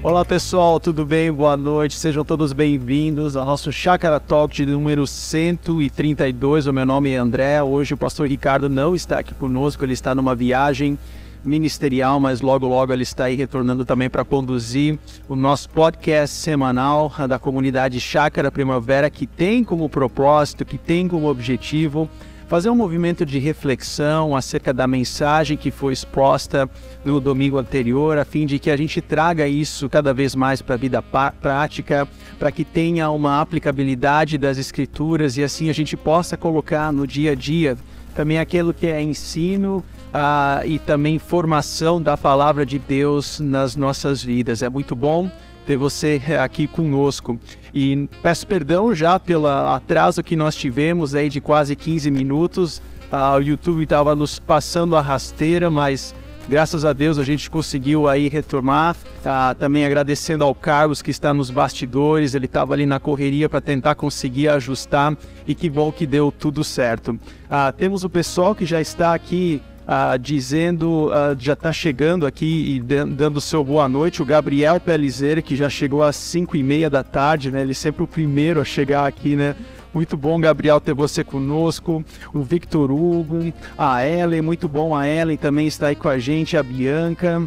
Olá pessoal, tudo bem? Boa noite, sejam todos bem-vindos ao nosso Chácara Talk de número 132. O meu nome é André. Hoje o pastor Ricardo não está aqui conosco, ele está numa viagem ministerial, mas logo logo ele está aí retornando também para conduzir o nosso podcast semanal da comunidade Chácara Primavera, que tem como propósito, que tem como objetivo fazer um movimento de reflexão acerca da mensagem que foi exposta no domingo anterior, a fim de que a gente traga isso cada vez mais para a vida prática, para que tenha uma aplicabilidade das escrituras e assim a gente possa colocar no dia a dia também aquilo que é ensino uh, e também formação da palavra de Deus nas nossas vidas. É muito bom ter você aqui conosco. E peço perdão já pelo atraso que nós tivemos aí de quase 15 minutos. Uh, o YouTube estava nos passando a rasteira, mas graças a Deus a gente conseguiu aí retomar. Uh, também agradecendo ao Carlos que está nos bastidores, ele estava ali na correria para tentar conseguir ajustar e que bom que deu tudo certo. Uh, temos o pessoal que já está aqui ah, dizendo, ah, já está chegando aqui e dando seu boa noite, o Gabriel Pelizer, que já chegou às 5 e meia da tarde, né? Ele é sempre o primeiro a chegar aqui, né? Muito bom, Gabriel, ter você conosco. O Victor Hugo, a Ellen, muito bom. A Ellen também está aí com a gente, a Bianca.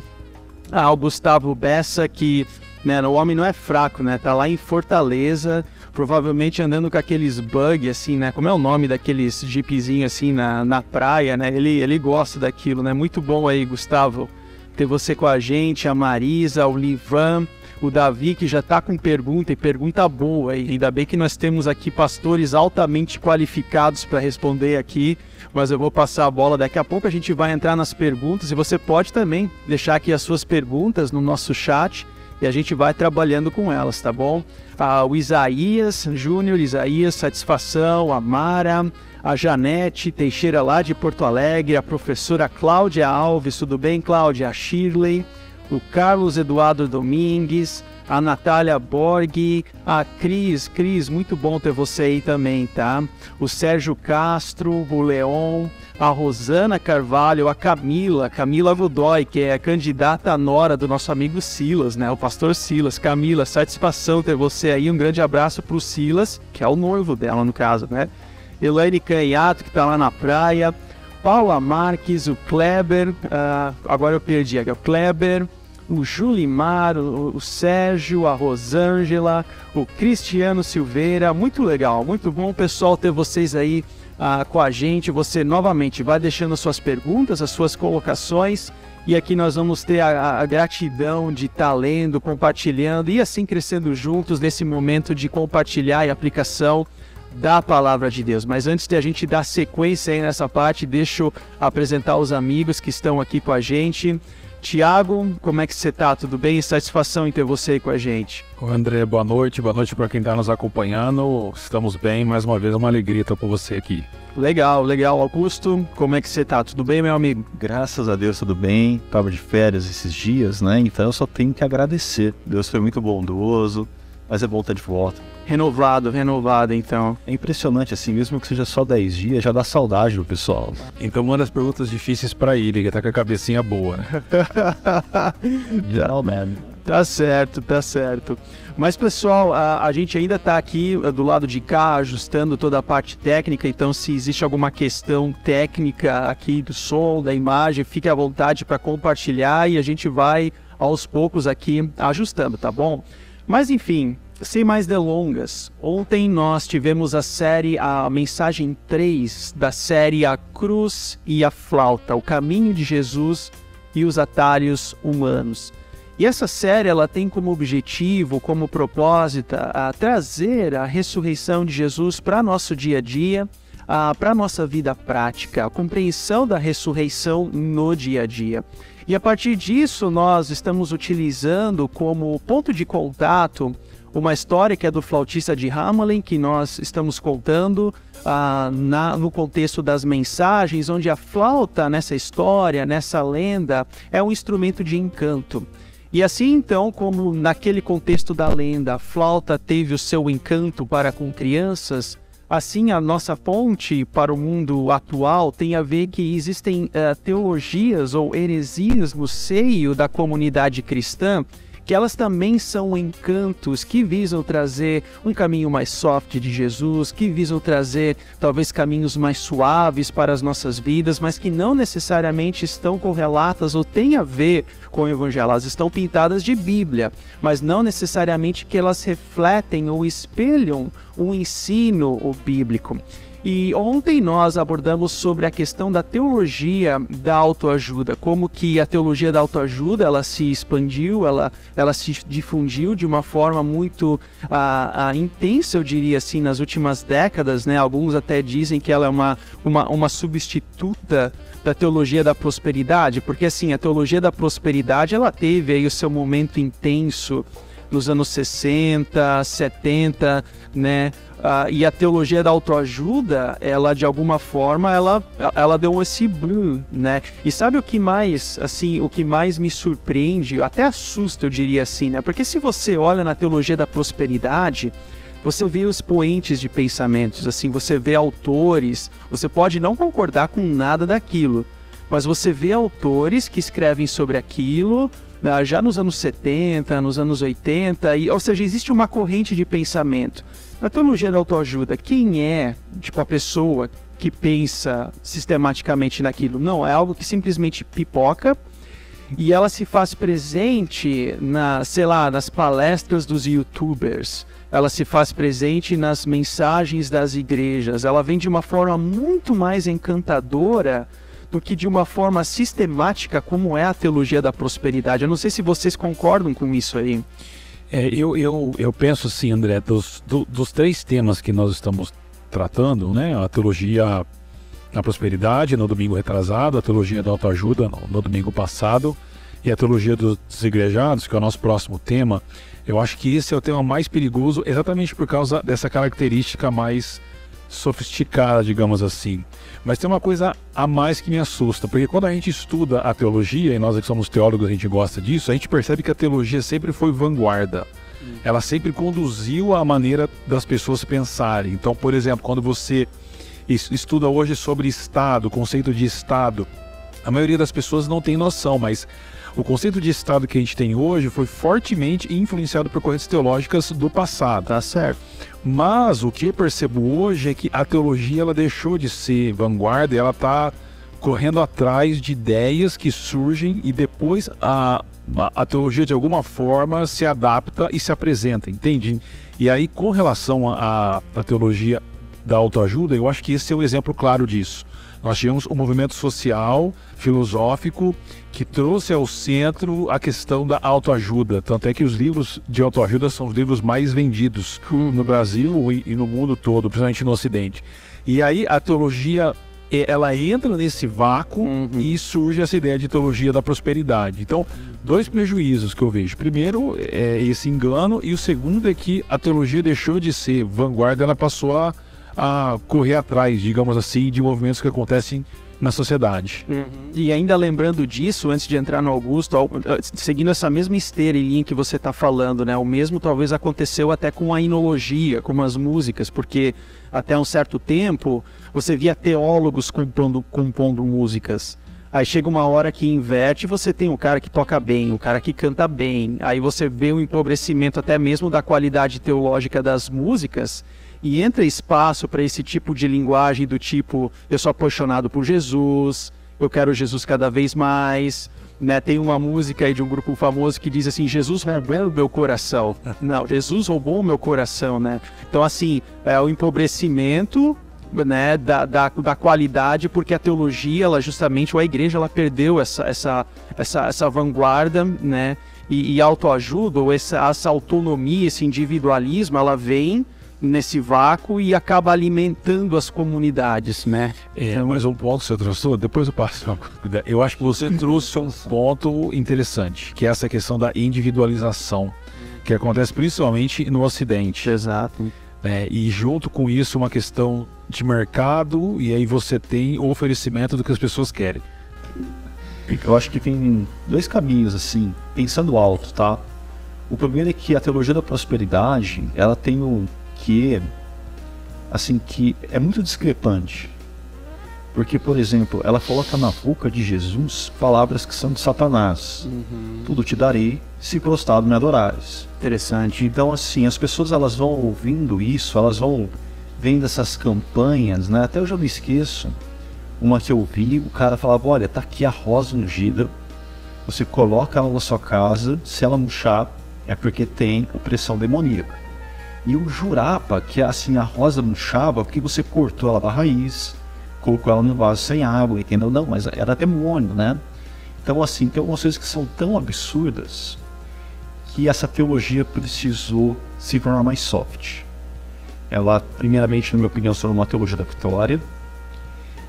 Ah, o Gustavo Bessa, que né, o homem não é fraco, né? Tá lá em Fortaleza provavelmente andando com aqueles bug, assim, né? Como é o nome daqueles jeepzinhos assim na, na praia, né? Ele, ele gosta daquilo, né? Muito bom aí, Gustavo, ter você com a gente, a Marisa, o Livan, o Davi, que já tá com pergunta e pergunta boa. E ainda bem que nós temos aqui pastores altamente qualificados para responder aqui. Mas eu vou passar a bola daqui a pouco. A gente vai entrar nas perguntas e você pode também deixar aqui as suas perguntas no nosso chat e a gente vai trabalhando com elas, tá bom? Ah, o Isaías Júnior, Isaías, satisfação, a Mara, a Janete Teixeira lá de Porto Alegre, a professora Cláudia Alves, tudo bem, Cláudia? A Shirley, o Carlos Eduardo Domingues, a Natália Borg, a Cris, Cris, muito bom ter você aí também, tá? O Sérgio Castro, o Leon, a Rosana Carvalho, a Camila, Camila Godoy, que é a candidata à nora do nosso amigo Silas, né? O pastor Silas. Camila, satisfação ter você aí. Um grande abraço pro Silas, que é o noivo dela, no caso, né? Elaine Canhato, que tá lá na praia. Paula Marques, o Kleber, uh, agora eu perdi aqui, o Kleber, o Julimar, o, o Sérgio, a Rosângela, o Cristiano Silveira, muito legal, muito bom pessoal ter vocês aí ah, com a gente. Você novamente vai deixando suas perguntas, as suas colocações. E aqui nós vamos ter a, a gratidão de estar tá lendo, compartilhando e assim crescendo juntos nesse momento de compartilhar e aplicação da palavra de Deus. Mas antes de a gente dar sequência aí nessa parte, deixa eu apresentar os amigos que estão aqui com a gente. Tiago, como é que você tá? Tudo bem? Satisfação em ter você aí com a gente. O André, boa noite, boa noite para quem está nos acompanhando. Estamos bem, mais uma vez é uma alegria estar com você aqui. Legal, legal. Augusto, como é que você tá? Tudo bem, meu amigo? Graças a Deus, tudo bem. Tava de férias esses dias, né? Então eu só tenho que agradecer. Deus foi muito bondoso, mas é bom estar de volta. Renovado, renovado, então. É impressionante, assim, mesmo que seja só 10 dias, já dá saudade do pessoal. Então manda as perguntas difíceis para ele, que tá com a cabecinha boa, né? Geralmente. Tá certo, tá certo. Mas pessoal, a, a gente ainda está aqui eh, do lado de cá ajustando toda a parte técnica, então se existe alguma questão técnica aqui do som, da imagem, fique à vontade para compartilhar e a gente vai aos poucos aqui ajustando, tá bom? Mas enfim, sem mais delongas, ontem nós tivemos a série, a mensagem 3 da série A Cruz e a Flauta, o caminho de Jesus e os atalhos humanos. E essa série ela tem como objetivo, como propósito, a trazer a ressurreição de Jesus para nosso dia a dia, para a nossa vida prática, a compreensão da ressurreição no dia a dia. E a partir disso, nós estamos utilizando como ponto de contato uma história que é do flautista de Hamelin, que nós estamos contando ah, na, no contexto das mensagens, onde a flauta nessa história, nessa lenda, é um instrumento de encanto. E assim então, como naquele contexto da lenda, a flauta teve o seu encanto para com crianças, assim a nossa ponte para o mundo atual tem a ver que existem uh, teologias ou heresias no seio da comunidade cristã que elas também são encantos que visam trazer um caminho mais soft de Jesus, que visam trazer talvez caminhos mais suaves para as nossas vidas, mas que não necessariamente estão correlatas ou têm a ver com o evangelho. Elas estão pintadas de Bíblia, mas não necessariamente que elas refletem ou espelham o ensino bíblico. E ontem nós abordamos sobre a questão da teologia da autoajuda, como que a teologia da autoajuda ela se expandiu, ela, ela se difundiu de uma forma muito a, a intensa, eu diria assim, nas últimas décadas, né? Alguns até dizem que ela é uma, uma, uma substituta da teologia da prosperidade, porque assim, a teologia da prosperidade ela teve aí o seu momento intenso nos anos 60, 70, né? Uh, e a teologia da autoajuda, ela de alguma forma, ela, ela deu esse blue, né? E sabe o que mais, assim, o que mais me surpreende, até assusta, eu diria assim, né? Porque se você olha na teologia da prosperidade, você vê os poentes de pensamentos, assim, você vê autores, você pode não concordar com nada daquilo, mas você vê autores que escrevem sobre aquilo, já nos anos 70, nos anos 80, e, ou seja, existe uma corrente de pensamento. Na teologia da autoajuda, quem é tipo a pessoa que pensa sistematicamente naquilo? Não, é algo que simplesmente pipoca e ela se faz presente na, sei lá, nas palestras dos youtubers. Ela se faz presente nas mensagens das igrejas. Ela vem de uma forma muito mais encantadora do que de uma forma sistemática, como é a teologia da prosperidade. Eu não sei se vocês concordam com isso aí. É, eu, eu, eu penso assim, André, dos, do, dos três temas que nós estamos tratando, né? A teologia da prosperidade no domingo retrasado, a teologia da autoajuda no, no domingo passado e a teologia dos desigrejados, que é o nosso próximo tema. Eu acho que esse é o tema mais perigoso exatamente por causa dessa característica mais sofisticada, digamos assim. Mas tem uma coisa a mais que me assusta, porque quando a gente estuda a teologia, e nós que somos teólogos a gente gosta disso, a gente percebe que a teologia sempre foi vanguarda. Ela sempre conduziu a maneira das pessoas pensarem. Então, por exemplo, quando você estuda hoje sobre Estado, conceito de Estado, a maioria das pessoas não tem noção, mas o conceito de Estado que a gente tem hoje foi fortemente influenciado por correntes teológicas do passado. Tá certo. Mas o que eu percebo hoje é que a teologia ela deixou de ser vanguarda e ela está correndo atrás de ideias que surgem e depois a, a, a, teologia de alguma forma se adapta e se apresenta, entende? E aí, com relação à teologia da autoajuda, eu acho que esse é o exemplo claro disso. Nós tínhamos um movimento social, filosófico, que trouxe ao centro a questão da autoajuda. Tanto é que os livros de autoajuda são os livros mais vendidos no Brasil e no mundo todo, principalmente no Ocidente. E aí a teologia ela entra nesse vácuo uhum. e surge essa ideia de teologia da prosperidade. Então, dois prejuízos que eu vejo. Primeiro é esse engano e o segundo é que a teologia deixou de ser vanguarda, ela passou a a correr atrás, digamos assim, de movimentos que acontecem na sociedade. Uhum. E ainda lembrando disso, antes de entrar no Augusto, eh, seguindo essa mesma esteira e linha que você está falando, né? O mesmo talvez aconteceu até com a inologia, com as músicas, porque até um certo tempo você via teólogos compondo, compondo músicas. Aí chega uma hora que inverte, você tem o cara que toca bem, o cara que canta bem. Aí você vê o empobrecimento até mesmo da qualidade teológica das músicas e entra espaço para esse tipo de linguagem do tipo eu sou apaixonado por Jesus, eu quero Jesus cada vez mais. Né, tem uma música aí de um grupo famoso que diz assim: Jesus roubou meu coração. Não, Jesus roubou meu coração, né? Então, assim, é o empobrecimento né, da, da, da, qualidade, porque a teologia, ela justamente, ou a igreja, ela perdeu essa, essa, essa, essa vanguarda, né? E, e autoajuda, ou essa, essa autonomia, esse individualismo, ela vem nesse vácuo e acaba alimentando as comunidades, né? É, mas um ponto que você trouxe, depois eu passo. Eu acho que você trouxe um ponto interessante, que é essa questão da individualização, que acontece principalmente no Ocidente. Exato. É, e junto com isso uma questão de mercado e aí você tem o oferecimento do que as pessoas querem. Eu acho que tem dois caminhos assim, pensando alto, tá? O problema é que a teologia da prosperidade, ela tem um que assim que é muito discrepante Porque, por exemplo, ela coloca na boca de Jesus palavras que são de Satanás. Uhum. Tudo te darei se prostado me adorares. Interessante. Então, assim, as pessoas elas vão ouvindo isso, elas vão vendo essas campanhas, né? Até eu já não esqueço uma que eu vi, o cara falava, olha, tá aqui a rosa ungida, você coloca ela na sua casa, se ela murchar, é porque tem opressão demoníaca. E eu jurava que assim a rosa murchava porque você cortou ela da raiz, colocou ela no vaso sem água, entendeu? Não, mas era demônio, né? Então, assim, tem algumas coisas que são tão absurdas que essa teologia precisou se tornar mais soft. Ela, primeiramente, na minha opinião, se tornou uma teologia da vitória,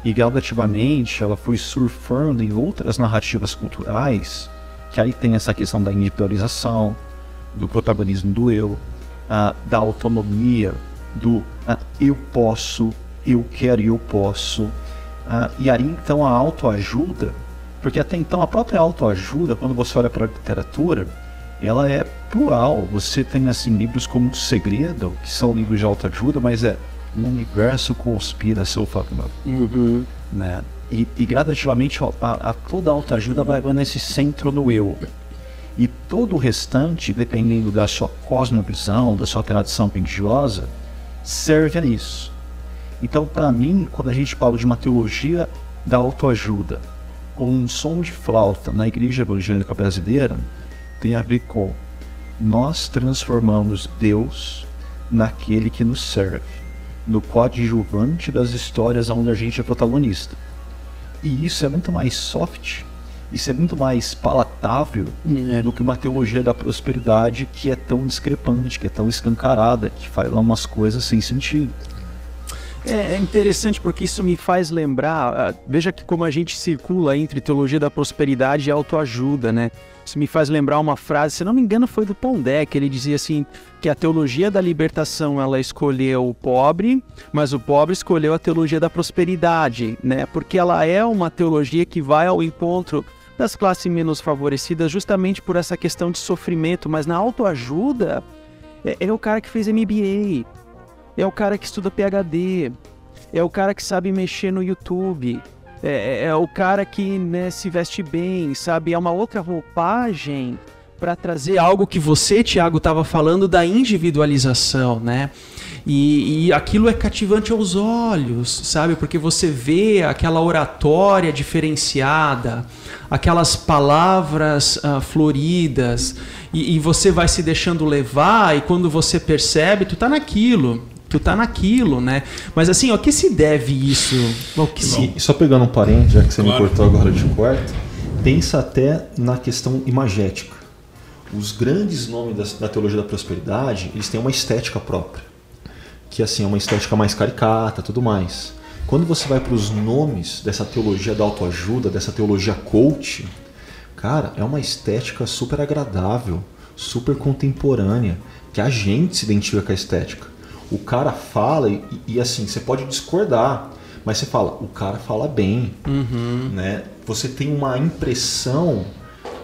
e gradativamente ela foi surfando em outras narrativas culturais, que aí tem essa questão da individualização, do protagonismo do eu, uh, da autonomia, do uh, eu posso, eu quero e eu posso. Uh, e aí então a autoajuda, porque até então a própria autoajuda, quando você olha para a literatura, ela é plural. Você tem assim livros como O Segredo, que são livros de autoajuda, mas é o universo conspira a seu favor. Uhum. Né? E, e gradativamente a, a toda autoajuda vai nesse centro no eu. E todo o restante, dependendo da sua cosmovisão, da sua tradição religiosa, serve a isso. Então, para mim, quando a gente fala de uma teologia da autoajuda, com um som de flauta na igreja evangélica brasileira, tem a ver com nós transformamos Deus naquele que nos serve, no coadjuvante das histórias onde a gente é protagonista. E isso é muito mais soft isso é muito mais palatável é. do que uma teologia da prosperidade que é tão discrepante, que é tão escancarada, que fala umas coisas sem sentido. É, é interessante porque isso me faz lembrar, ah, veja que como a gente circula entre teologia da prosperidade e autoajuda, né? Isso me faz lembrar uma frase, se não me engano foi do Pondé, que ele dizia assim, que a teologia da libertação ela escolheu o pobre, mas o pobre escolheu a teologia da prosperidade, né? Porque ela é uma teologia que vai ao encontro das classes menos favorecidas justamente por essa questão de sofrimento, mas na autoajuda é, é o cara que fez MBA, é o cara que estuda PhD, é o cara que sabe mexer no YouTube, é, é, é o cara que né, se veste bem, sabe? É uma outra roupagem para trazer algo que você, Tiago, estava falando da individualização, né? E, e, aquilo é cativante aos olhos, sabe? Porque você vê aquela oratória diferenciada, aquelas palavras uh, floridas, e, e, você vai se deixando levar, e quando você percebe, tu tá naquilo. Tu tá naquilo, né? Mas assim, o que se deve isso? O que se... Só pegando um parente, já que você claro. me cortou agora de quarto, pensa até na questão imagética. Os grandes nomes da, da teologia da prosperidade, eles têm uma estética própria que assim é uma estética mais caricata, tudo mais. Quando você vai para os nomes dessa teologia da autoajuda, dessa teologia coach, cara, é uma estética super agradável, super contemporânea, que a gente se identifica com a estética. O cara fala e, e assim, você pode discordar, mas você fala, o cara fala bem, uhum. né? Você tem uma impressão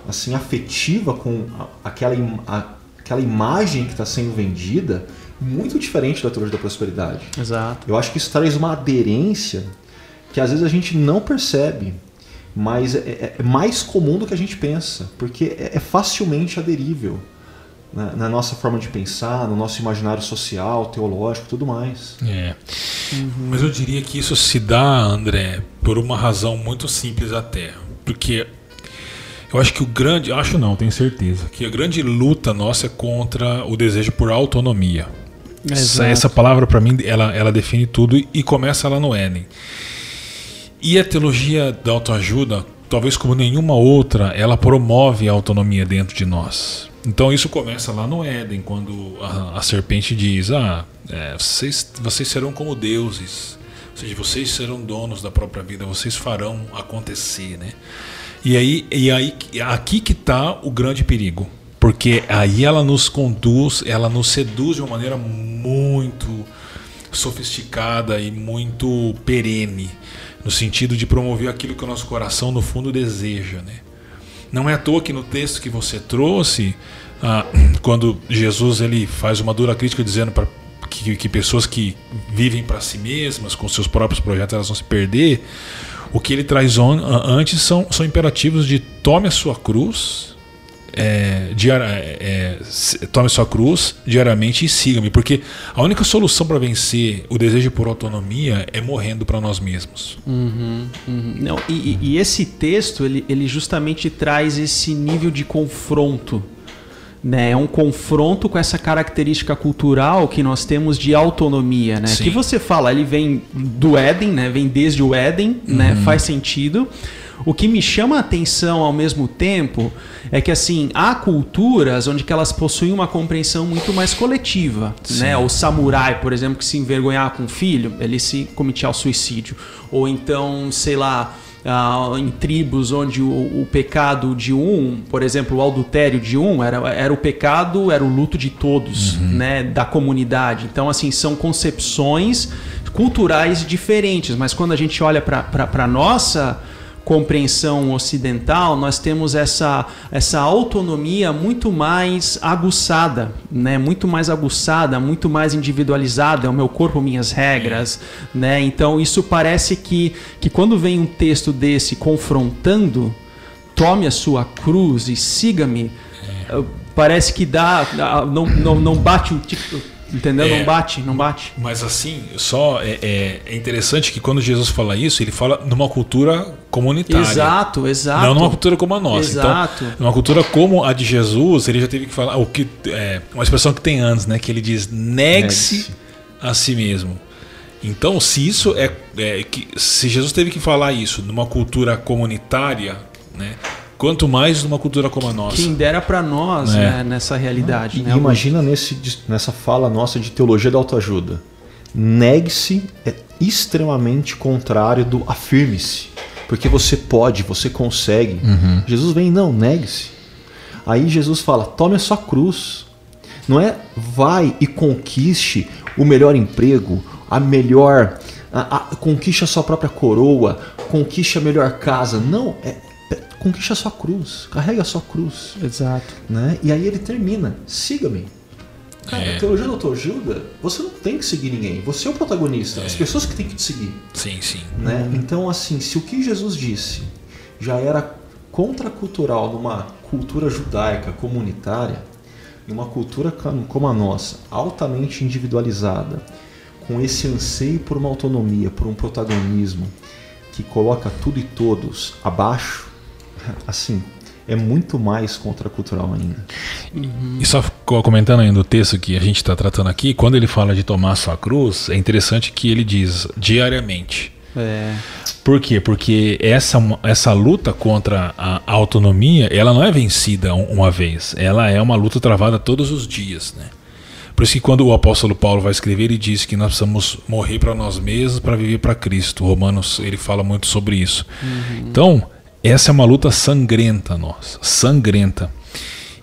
assim afetiva com aquela, a, aquela imagem que está sendo vendida muito diferente da teologia da prosperidade. Exato. Eu acho que isso traz uma aderência que às vezes a gente não percebe, mas é, é, é mais comum do que a gente pensa, porque é, é facilmente aderível na, na, nossa forma de pensar, no nosso imaginário social, teológico, tudo mais. É. Uhum. Mas eu diria que isso se dá, André, por uma razão muito simples até, porque eu acho que o grande, acho não, tenho certeza, que a grande luta nossa é contra o desejo por autonomia. Essa, essa, palavra, para mim, ela, ela define tudo e, começa lá no Éden. E a teologia da autoajuda, talvez como nenhuma outra, ela promove a autonomia dentro de nós. Então isso começa lá no Éden, quando a, a serpente diz: Ah, é, vocês, vocês serão como deuses, ou seja, vocês serão donos da própria vida, vocês farão acontecer, né? E aí, e aí aqui que está o grande perigo. Porque aí ela nos conduz, ela nos seduz de uma maneira muito sofisticada e muito perene, no sentido de promover aquilo que o nosso coração no fundo deseja, né? Não é à toa que no texto que você trouxe, ah, quando Jesus ele faz uma dura crítica dizendo para que, que pessoas que vivem para si mesmas, com seus próprios projetos, elas vão se perder. O que ele traz on, antes são, são imperativos de tome a sua cruz, é, diar, é, é, tome sua cruz diariamente e siga-me, porque a única solução para vencer o desejo por autonomia é morrendo para nós mesmos. Uhum, uhum. Não, e, e, esse texto ele, ele justamente traz esse nível de confronto né? É um confronto com essa característica cultural que nós temos de autonomia, né? Sim. Que você fala, ele vem do Éden, né? Vem desde o Éden, né? uhum. né? Faz sentido. O que me chama a atenção ao mesmo tempo é que assim há culturas onde que elas possuem uma compreensão muito mais coletiva, Sim. né? O samurai, por exemplo, que se envergonhar com o filho, ele se cometia ao suicídio, ou então, sei lá, ah, em tribos onde o, o, pecado de um, por exemplo, o adultério de um, era, era o pecado, era o luto de todos, uhum. né, da comunidade. Então, assim, são concepções culturais diferentes, mas quando a gente olha para a nossa compreensão ocidental, nós temos essa, essa autonomia muito mais aguçada, né? muito mais aguçada, muito mais individualizada, é o meu corpo, minhas regras. Né? Então, isso parece que, que quando vem um texto desse confrontando, tome a sua cruz e siga-me, é. parece que dá, não, não, não bate o tipo Entendeu? É, não bate, não bate. Mas assim, só é, é, é, interessante que quando Jesus fala isso, ele fala numa cultura comunitária. Exato, exato. Não numa cultura como a nossa. Então, exato. Então, numa cultura como a de Jesus, ele já teve que falar o que é uma expressão que tem anos, né? Que ele diz negue-se a si mesmo. Então, se isso é, é que se Jesus teve que falar isso numa cultura comunitária, né? Quanto mais numa cultura como a nossa. Quem dera para nós é. né, nessa realidade. né, imagina nesse, nessa fala nossa de teologia da autoajuda. Negue-se é extremamente contrário do afirme-se. Porque você pode, você consegue. Uhum. Jesus vem, não, negue-se. Aí Jesus fala: tome a sua cruz. Não é vai e conquiste o melhor emprego, a melhor. A, a, conquiste a sua própria coroa, conquiste a melhor casa. Não, é conquiste a sua cruz, carregue a sua cruz. Exato. Né? E aí ele termina: siga-me. Cara, é. a teologia da autoajuda, você não tem que seguir ninguém. Você é o protagonista. É. As pessoas que têm que te seguir. Sim, sim. Né? Então, assim, se o que Jesus disse já era contracultural numa cultura judaica comunitária, em uma cultura como a nossa, altamente individualizada, com esse anseio por uma autonomia, por um protagonismo que coloca tudo e todos abaixo, assim, é muito mais contracultural ainda. E só comentando ainda o texto que a gente está tratando aqui, quando ele fala de tomar sua cruz, é interessante que ele diz diariamente. É. Por quê? Porque essa, essa luta contra a autonomia, ela não é vencida uma vez, ela é uma luta travada todos os dias, né? Por isso que quando o apóstolo Paulo vai escrever, ele diz que nós precisamos morrer para nós mesmos para viver para Cristo. Romanos, ele fala muito sobre isso. Uhum. Então, essa é uma luta sangrenta nossa, sangrenta.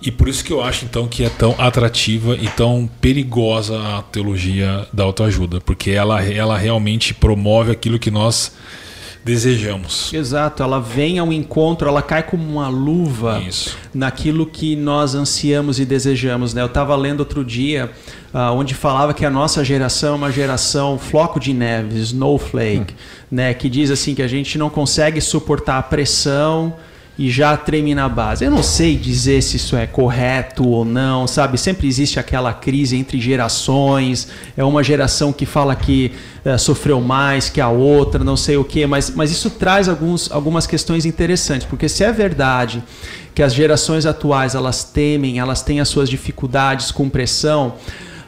E por isso que eu acho então que é tão atrativa e tão perigosa a teologia da autoajuda, porque ela, ela realmente promove aquilo que nós desejamos. Exato, ela vem ao encontro, ela cai como uma luva Isso. naquilo que nós ansiamos e desejamos. Né? Eu estava lendo outro dia uh, onde falava que a nossa geração é uma geração floco de neve, snowflake, hum. né? que diz assim que a gente não consegue suportar a pressão e já treme na base. Eu não sei dizer se isso é correto ou não, sabe? Sempre existe aquela crise entre gerações. É uma geração que fala que é, sofreu mais que a outra, não sei o quê, mas, mas isso traz alguns, algumas questões interessantes, porque se é verdade que as gerações atuais elas temem, elas têm as suas dificuldades com pressão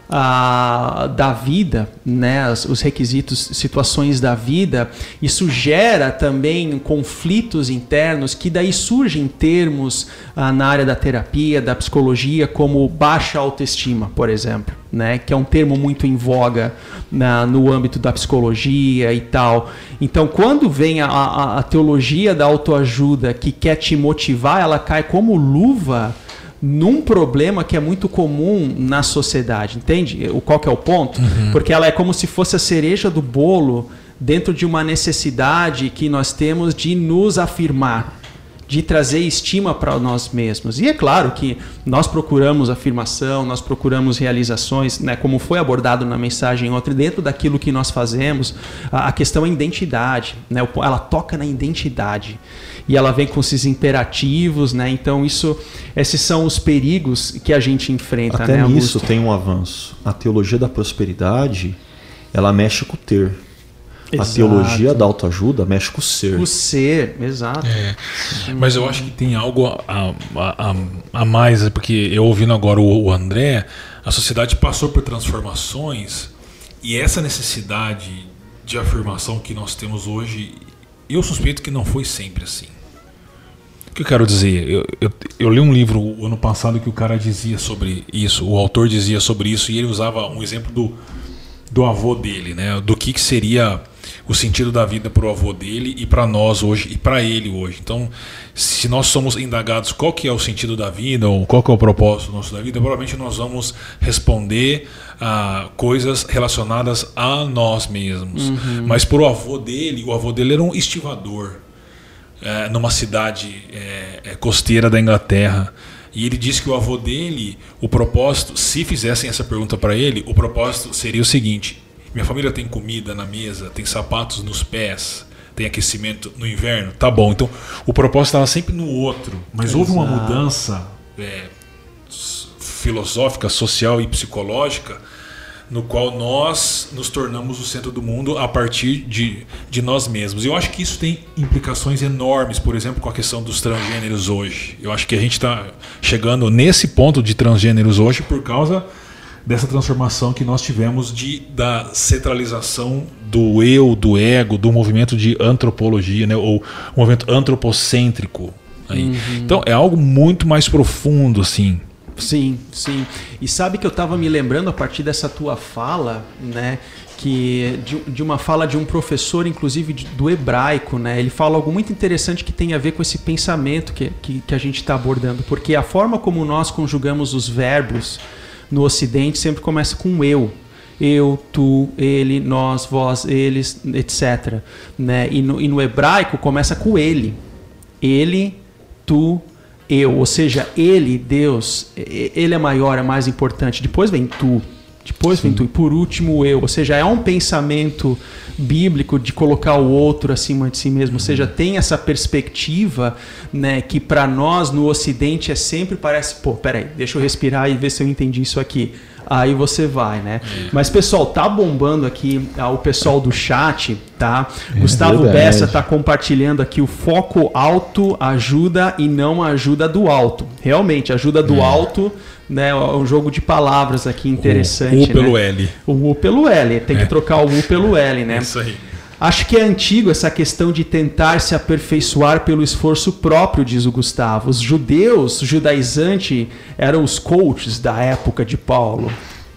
da vida, né, os requisitos, situações da vida, isso gera também conflitos internos que daí surgem termos ah, na área da terapia, da psicologia, como baixa autoestima, por exemplo, né, que é um termo muito em voga na, no âmbito da psicologia e tal. Então, quando vem a, a, a teologia da autoajuda que quer te motivar, ela cai como luva num problema que é muito comum na sociedade, entende? O qual que é o ponto? Uhum. Porque ela é como se fosse a cereja do bolo dentro de uma necessidade que nós temos de nos afirmar. De trazer estima para nós mesmos. E é claro que nós procuramos afirmação, nós procuramos realizações, né, como foi abordado na mensagem ontem, dentro daquilo que nós fazemos, a, questão é identidade, né, ela toca na identidade e ela vem com esses imperativos, né, então isso, esses são os perigos que a gente enfrenta. Até né, nisso tem um avanço. A teologia da prosperidade, ela mexe com o ter. Exato. A teologia da autoajuda mexe com o ser. O ser, exato. É, mas eu acho que tem algo a, a, a, a mais, porque eu ouvindo agora o, o André, a sociedade passou por transformações e essa necessidade de afirmação que nós temos hoje, eu suspeito que não foi sempre assim. O que eu quero dizer? Eu, eu, eu li um livro ano passado que o cara dizia sobre isso, o autor dizia sobre isso, e ele usava um exemplo do, do avô dele, né? Do que, que seria o sentido da vida para o avô dele e para nós hoje e para ele hoje. Então, se nós somos indagados qual que é o sentido da vida ou qual que é o propósito nosso da vida, provavelmente nós vamos responder a coisas relacionadas a nós mesmos. Uhum. Mas para o avô dele, o avô dele era um estivador é, numa cidade é, é, costeira da Inglaterra. E ele disse que o avô dele, o propósito, se fizessem essa pergunta para ele, o propósito seria o seguinte: minha família tem comida na mesa, tem sapatos nos pés, tem aquecimento no inverno. Tá bom. Então o propósito estava sempre no outro. Mas Exato. houve uma mudança é, filosófica, social e psicológica no qual nós nos tornamos o centro do mundo a partir de, de nós mesmos. E eu acho que isso tem implicações enormes, por exemplo, com a questão dos transgêneros hoje. Eu acho que a gente está chegando nesse ponto de transgêneros hoje por causa dessa transformação que nós tivemos de, da centralização do eu, do ego, do movimento de antropologia, né, ou um movimento antropocêntrico. Uhum. Então é algo muito mais profundo, assim. Sim, sim. E sabe que eu estava me lembrando a partir dessa tua fala, né? Que de, de, uma fala de um professor, inclusive do hebraico, né? Ele fala algo muito interessante que tem a ver com esse pensamento que, que, que a gente está abordando, porque a forma como nós conjugamos os verbos no Ocidente sempre começa com eu. Eu, tu, ele, nós, vós, eles, etc. Né? E, no, e no hebraico começa com ele. Ele, tu, eu. Ou seja, ele, Deus, ele é maior, é mais importante. Depois vem tu. Depois Sim. vem tu. E por último, eu. Ou seja, é um pensamento bíblico de colocar o outro acima de si mesmo. Ou seja, tem essa perspectiva né, que para nós no Ocidente é sempre parece, pô, peraí, deixa eu respirar e ver se eu entendi isso aqui aí você vai, né? Mas pessoal, tá bombando aqui ah, o pessoal do chat, tá? É Gustavo verdade. Bessa tá compartilhando aqui o foco alto ajuda e não ajuda do alto. Realmente, ajuda do é. alto, né? Um jogo de palavras aqui interessante. O U pelo né? L. O U pelo L, tem que é. trocar o U pelo L, né? Isso aí. Acho que é antigo essa questão de tentar se aperfeiçoar pelo esforço próprio, diz o Gustavo. Os judeus, judaizante, eram os coaches da época de Paulo.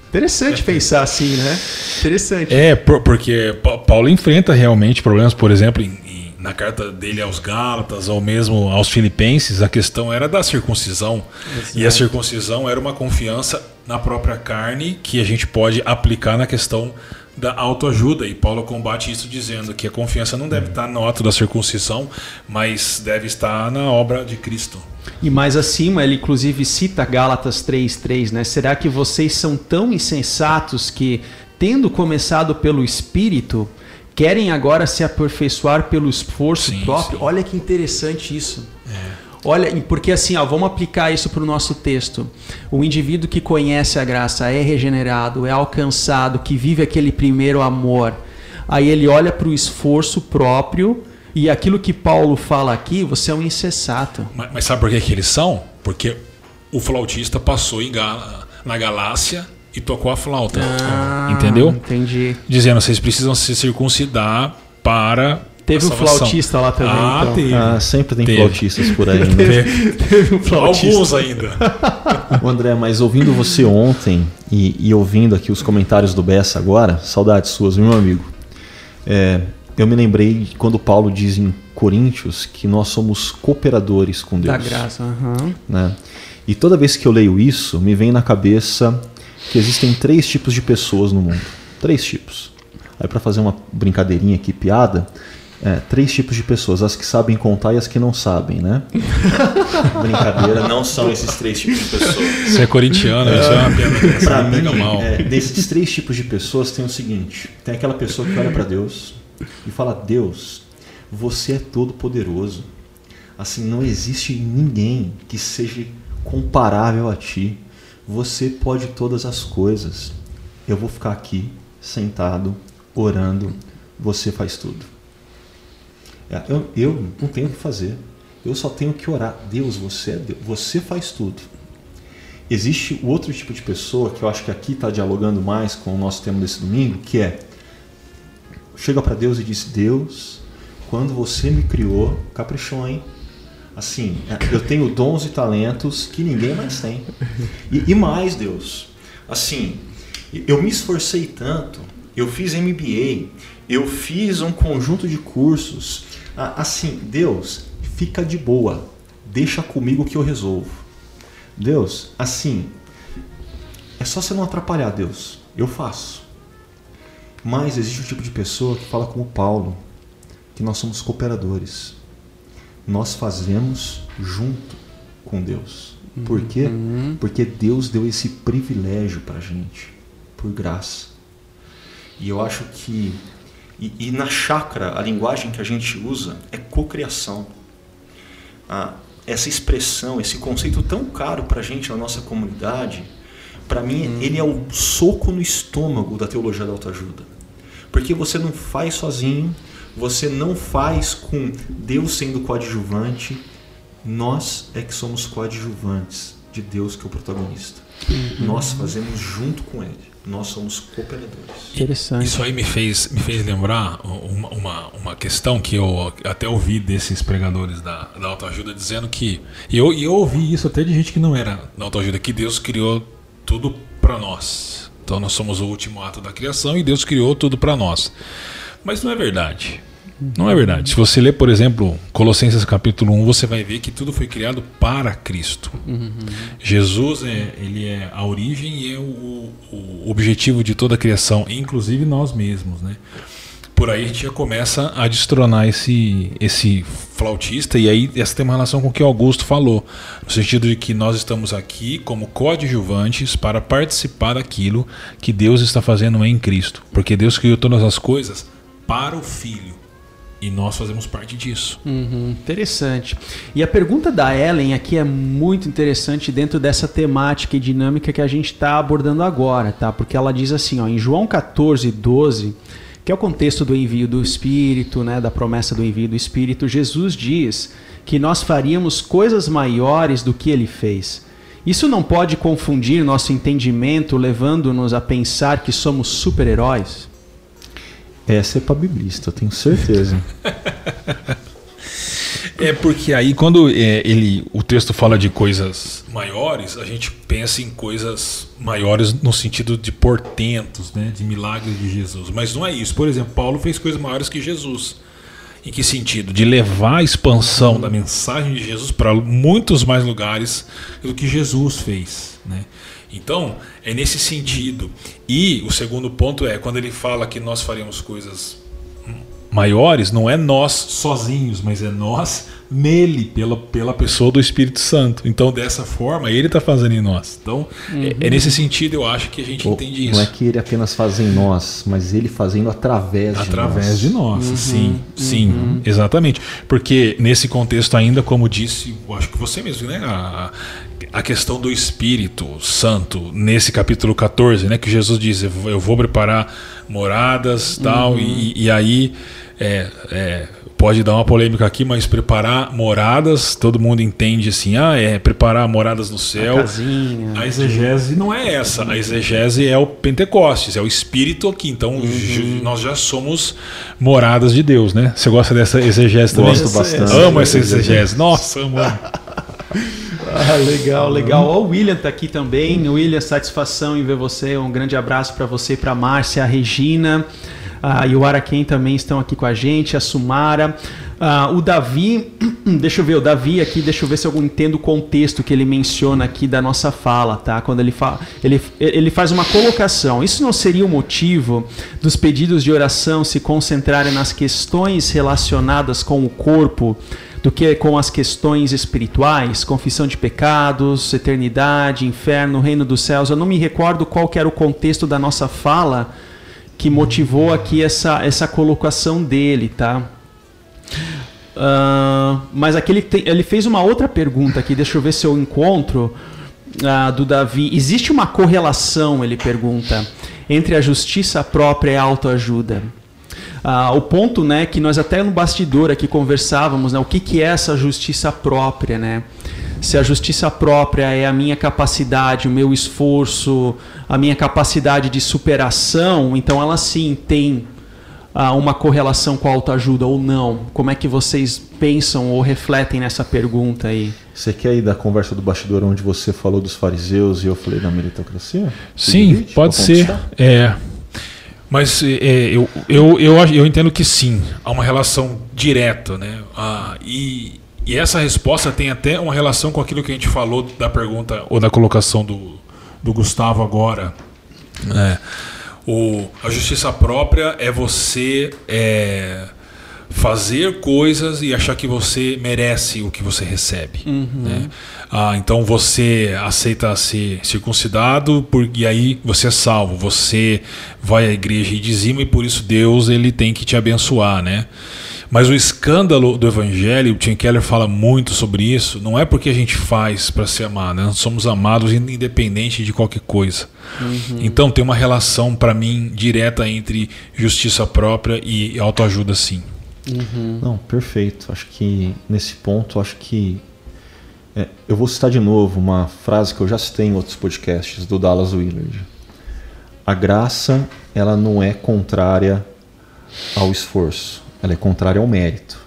Interessante pensar assim, né? Interessante. É, porque Paulo enfrenta realmente problemas, por exemplo, em, em, na carta dele aos Gálatas, ou mesmo aos Filipenses, a questão era da circuncisão. Exato. E a circuncisão era uma confiança na própria carne que a gente pode aplicar na questão da autoajuda. E Paulo combate isso dizendo que a confiança não deve estar no ato da circuncisão, mas deve estar na obra de Cristo. E mais acima, ele inclusive cita Gálatas 3:3, né? Será que vocês são tão insensatos que, tendo começado pelo espírito, querem agora se aperfeiçoar pelo esforço sim, próprio? Sim. Olha que interessante isso. É. Olha, porque assim, ó, vamos aplicar isso para o nosso texto. O indivíduo que conhece a graça é regenerado, é alcançado, que vive aquele primeiro amor. Aí ele olha para o esforço próprio e aquilo que Paulo fala aqui, você é um insensato. Mas, mas sabe por que, que eles são? Porque o flautista passou em na Galácia e tocou a flauta. Ah, entendeu? Entendi. Dizendo, vocês precisam se circuncidar para Teve um flautista lá também. Ah, então. teve. Ah, sempre tem teve. flautistas por aí. Né? teve, teve um flautista. Alguns ainda. o André, mas ouvindo você ontem e, e, ouvindo aqui os comentários do Bessa agora, saudades suas, meu amigo. É, eu me lembrei quando Paulo diz em Coríntios que nós somos cooperadores com Deus. Da graça, uhum. né? E toda vez que eu leio isso, me vem na cabeça que existem três tipos de pessoas no mundo. Três tipos. Aí para fazer uma brincadeirinha aqui, piada, É, três tipos de pessoas, as que sabem contar e as que não sabem, né? Brincadeira, não são esses três tipos de pessoas. Você é corintiano, isso é uma. Pra mim, mal. É, desses três tipos de pessoas tem o seguinte: tem aquela pessoa que olha para Deus e fala: Deus, você é todo poderoso. Assim, não existe ninguém que seja comparável a ti. Você pode todas as coisas. Eu vou ficar aqui sentado orando. Você faz tudo. É, eu, eu não tenho o que fazer. Eu só tenho que orar. Deus, você é Deus. Você faz tudo. Existe o outro tipo de pessoa que eu acho que aqui está dialogando mais com o nosso tema desse domingo, que é chega para Deus e diz: Deus, quando você me criou, caprichou, hein? Assim, eu tenho dons e talentos que ninguém mais tem. E, e mais, Deus, assim, eu me esforcei tanto, eu fiz MBA, eu fiz um conjunto de cursos, assim, Deus, fica de boa, deixa comigo que eu resolvo. Deus, assim, é só você não atrapalhar, Deus, eu faço. Mas existe um tipo de pessoa que fala como Paulo, que nós somos cooperadores. Nós fazemos junto com Deus. Por quê? Uhum. Porque Deus deu esse privilégio para a gente, por graça. E eu acho que e, e na chácara, a linguagem que a gente usa é cocriação. Ah, essa expressão, esse conceito tão caro para a gente na nossa comunidade, para mim, hum. ele é o soco no estômago da teologia da autoajuda. Porque você não faz sozinho, você não faz com Deus sendo coadjuvante, nós é que somos coadjuvantes de Deus que é o protagonista. Uhum. Nós fazemos junto com Ele nós somos cooperadores. Interessante. Isso aí me fez, me fez lembrar uma, uma, uma questão que eu até ouvi desses pregadores da, da autoajuda dizendo que. E eu, e eu ouvi isso até de gente que não era da autoajuda, que Deus criou tudo para nós. Então nós somos o último ato da criação e Deus criou tudo para nós. Mas não é verdade. Não é verdade. Se você ler, por exemplo, Colossenses capítulo 1, você vai ver que tudo foi criado para Cristo. Uhum. Jesus é, ele é a origem e é o, o, objetivo de toda a criação, inclusive nós mesmos, né? Por aí a gente já começa a destronar esse, esse flautista, e aí essa tem uma relação com o que Augusto falou, no sentido de que nós estamos aqui como coadjuvantes para participar daquilo que Deus está fazendo em Cristo, porque Deus criou todas as coisas para o Filho. E nós fazemos parte disso. Uhum, interessante. E a pergunta da Ellen aqui é muito interessante dentro dessa temática e dinâmica que a gente está abordando agora, tá? Porque ela diz assim, ó, em João 14, 12, que é o contexto do envio do Espírito, né, da promessa do envio do Espírito, Jesus diz que nós faríamos coisas maiores do que ele fez. Isso não pode confundir nosso entendimento, levando-nos a pensar que somos super-heróis? Essa é para biblista, tenho certeza. é porque aí quando é, ele, o texto fala de coisas maiores, a gente pensa em coisas maiores no sentido de portentos, né, de milagres de Jesus. Mas não é isso. Por exemplo, Paulo fez coisas maiores que Jesus. Em que sentido? De levar a expansão da mensagem de Jesus para muitos mais lugares do que Jesus fez. Né? Então, é nesse sentido. E o segundo ponto é quando ele fala que nós faremos coisas maiores, não é nós sozinhos, mas é nós nele, pela, pela pessoa do Espírito Santo. Então, dessa forma, ele está fazendo em nós. Então, uhum. é, é, uhum. nesse sentido eu acho que a gente entende isso. Não é que ele apenas faz em nós, mas ele fazendo através, através de nós. Através de nós, uhum. sim, sim, uhum. exatamente. Porque nesse contexto ainda, como disse, eu acho que você mesmo, né? A, a questão do Espírito Santo nesse capítulo 14, né, que Jesus diz: Eu vou preparar moradas tal, uhum. e, e aí é, é, pode dar uma polêmica aqui, mas preparar moradas, todo mundo entende assim: ah, é preparar moradas no céu. A, casinha, a exegese não é essa, a exegese é o Pentecostes, é o Espírito aqui. Então uhum. nós já somos moradas de Deus, né? Você gosta dessa exegese também? Gosto bastante. Amo essa exegese. Nossa, amo. Ah, legal, legal. Ó, o William tá aqui também. William, satisfação em ver você. Um grande abraço para você, para Márcia, a Regina. Ah, e o Araquém também estão aqui com a gente, a Sumara. Uh, o Davi, deixa eu ver, o Davi aqui, deixa eu ver se eu entendo o contexto que ele menciona aqui da nossa fala, tá? Quando ele, fala, ele, ele faz uma colocação. Isso não seria o motivo dos pedidos de oração se concentrarem nas questões relacionadas com o corpo do que com as questões espirituais, confissão de pecados, eternidade, inferno, reino dos céus? Eu não me recordo qual era o contexto da nossa fala que motivou aqui essa, essa colocação dele, tá? Uh, mas aqui ele, ele, fez uma outra pergunta aqui, deixa eu ver se eu encontro, uh, do Davi. Existe uma correlação, ele pergunta, entre a justiça própria e a autoajuda? Uh, o ponto né, que nós até no bastidor aqui conversávamos, né, o que, que é essa justiça própria, né? Se a justiça própria é a minha capacidade, o meu esforço, a minha capacidade de superação, então ela sim tem ah, uma correlação com a autoajuda ou não? Como é que vocês pensam ou refletem nessa pergunta aí? Você quer ir da conversa do bastidor onde você falou dos fariseus e eu falei da meritocracia? Sim, pode ser. É, mas é, eu, eu, eu, eu entendo que sim, há uma relação direta, né? Ah, e, e essa resposta tem até uma relação com aquilo que a gente falou da pergunta ou da colocação do, do Gustavo agora. É. O, a justiça própria é você é, fazer coisas e achar que você merece o que você recebe. Uhum. Né? Ah, então você aceita ser circuncidado por, e aí você é salvo. Você vai à igreja e dizima e por isso Deus ele tem que te abençoar, né? Mas o escândalo do evangelho, o Tim Keller fala muito sobre isso, não é porque a gente faz para ser amado, né? nós somos amados independente de qualquer coisa. Uhum. Então tem uma relação para mim direta entre justiça própria e autoajuda sim. Uhum. Não, perfeito. Acho que nesse ponto, acho que é, eu vou citar de novo uma frase que eu já citei em outros podcasts do Dallas Willard. A graça, ela não é contrária ao esforço ela é contrária ao mérito.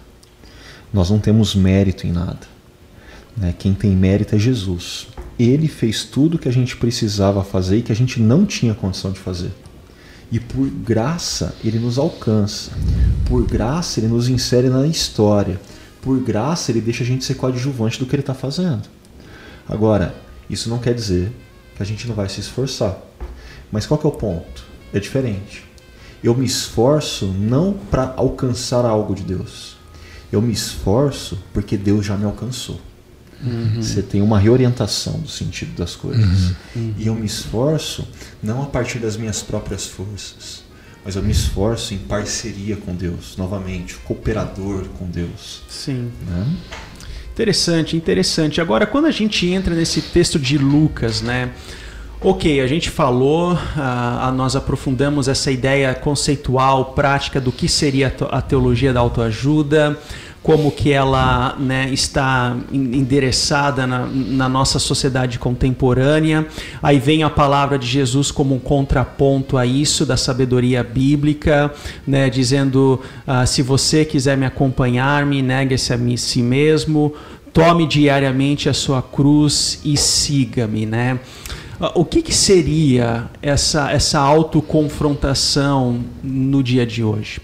Nós não temos mérito em nada. Né? Quem tem mérito é Jesus. Ele fez tudo que a gente precisava fazer e que a gente não tinha condição de fazer. E por graça ele nos alcança. Por graça ele nos insere na história. Por graça ele deixa a gente ser coadjuvante do que ele está fazendo. Agora, isso não quer dizer que a gente não vai se esforçar. Mas qual que é o ponto? É diferente. Eu me esforço não para alcançar algo de Deus. Eu me esforço porque Deus já me alcançou. Uhum. Você tem uma reorientação do sentido das coisas. Uhum. Uhum. E eu me esforço não a partir das minhas próprias forças, mas eu me esforço em parceria com Deus, novamente, cooperador com Deus. Sim. Né? Interessante, interessante. Agora, quando a gente entra nesse texto de Lucas, né? Ok, a gente falou, uh, nós aprofundamos essa ideia conceitual, prática do que seria a teologia da autoajuda, como que ela né, está endereçada na, na, nossa sociedade contemporânea. Aí vem a palavra de Jesus como um contraponto a isso, da sabedoria bíblica, né, dizendo: uh, se você quiser me acompanhar, me negue-se a si mesmo, tome diariamente a sua cruz e siga-me. Né? Ah, o que, que seria essa, essa autoconfrontação no dia de hoje?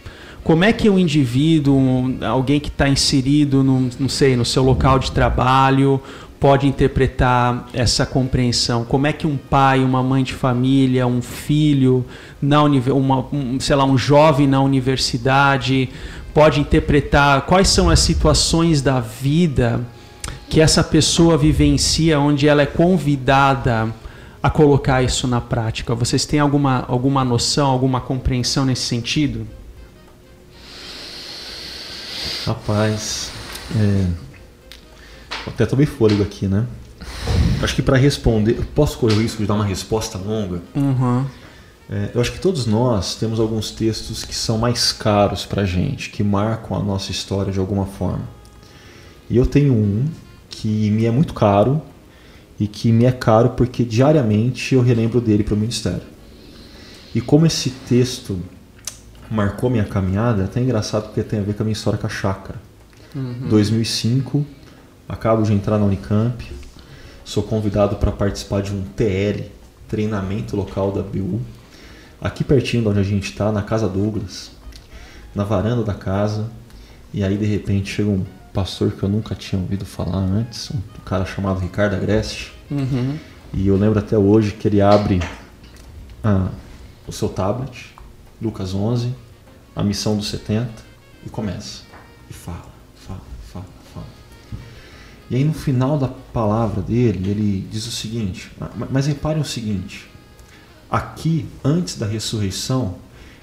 Como é que um indivíduo, alguém que está inserido, no, não sei, no seu local de trabalho, pode interpretar essa compreensão? Como é que um pai, uma mãe de família, um filho, na uma, um, sei lá, um jovem na universidade pode interpretar quais são as situações da vida que essa pessoa vivencia, onde ela é convidada a colocar isso na prática? Vocês têm alguma, alguma noção, alguma compreensão nesse sentido? Rapaz, é... até tomei fôlego aqui, né? Acho que para responder, posso correr o risco de dar uma resposta longa? Uhum. É, eu acho que todos nós temos alguns textos que são mais caros para gente, que marcam a nossa história de alguma forma. E eu tenho um que me é muito caro e que me é caro porque diariamente eu relembro dele para o ministério. E como esse texto marcou minha caminhada, é até engraçado porque tem a ver com a minha história com a chácara. Uhum. 2005, acabo de entrar na Unicamp, sou convidado para participar de um TL, treinamento local da BU, aqui pertinho de onde a gente está, na Casa Douglas, na varanda da casa, E aí de repente chega um pastor que eu nunca tinha ouvido falar antes, um cara chamado Ricardo Agreste. Uhum. E eu lembro até hoje que ele abre ah, o seu tablet, Lucas 11, a missão dos 70, e começa. E fala, fala, fala, fala. E aí no final da palavra dele, ele diz o seguinte, mas reparem o seguinte, aqui, antes da ressurreição,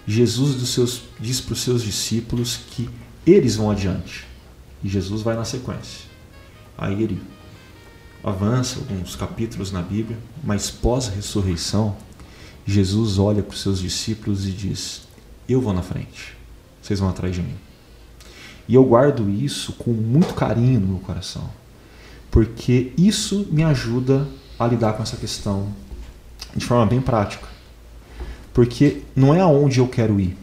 Jesus dos seus, diz para os seus discípulos que eles vão adiante. E Jesus vai na sequência. Aí ele avança alguns capítulos na Bíblia, mas pós-ressurreição, Jesus olha para os seus discípulos e diz: Eu vou na frente, vocês vão atrás de mim. E eu guardo isso com muito carinho no meu coração, porque isso me ajuda a lidar com essa questão de forma bem prática. Porque não é aonde eu quero ir,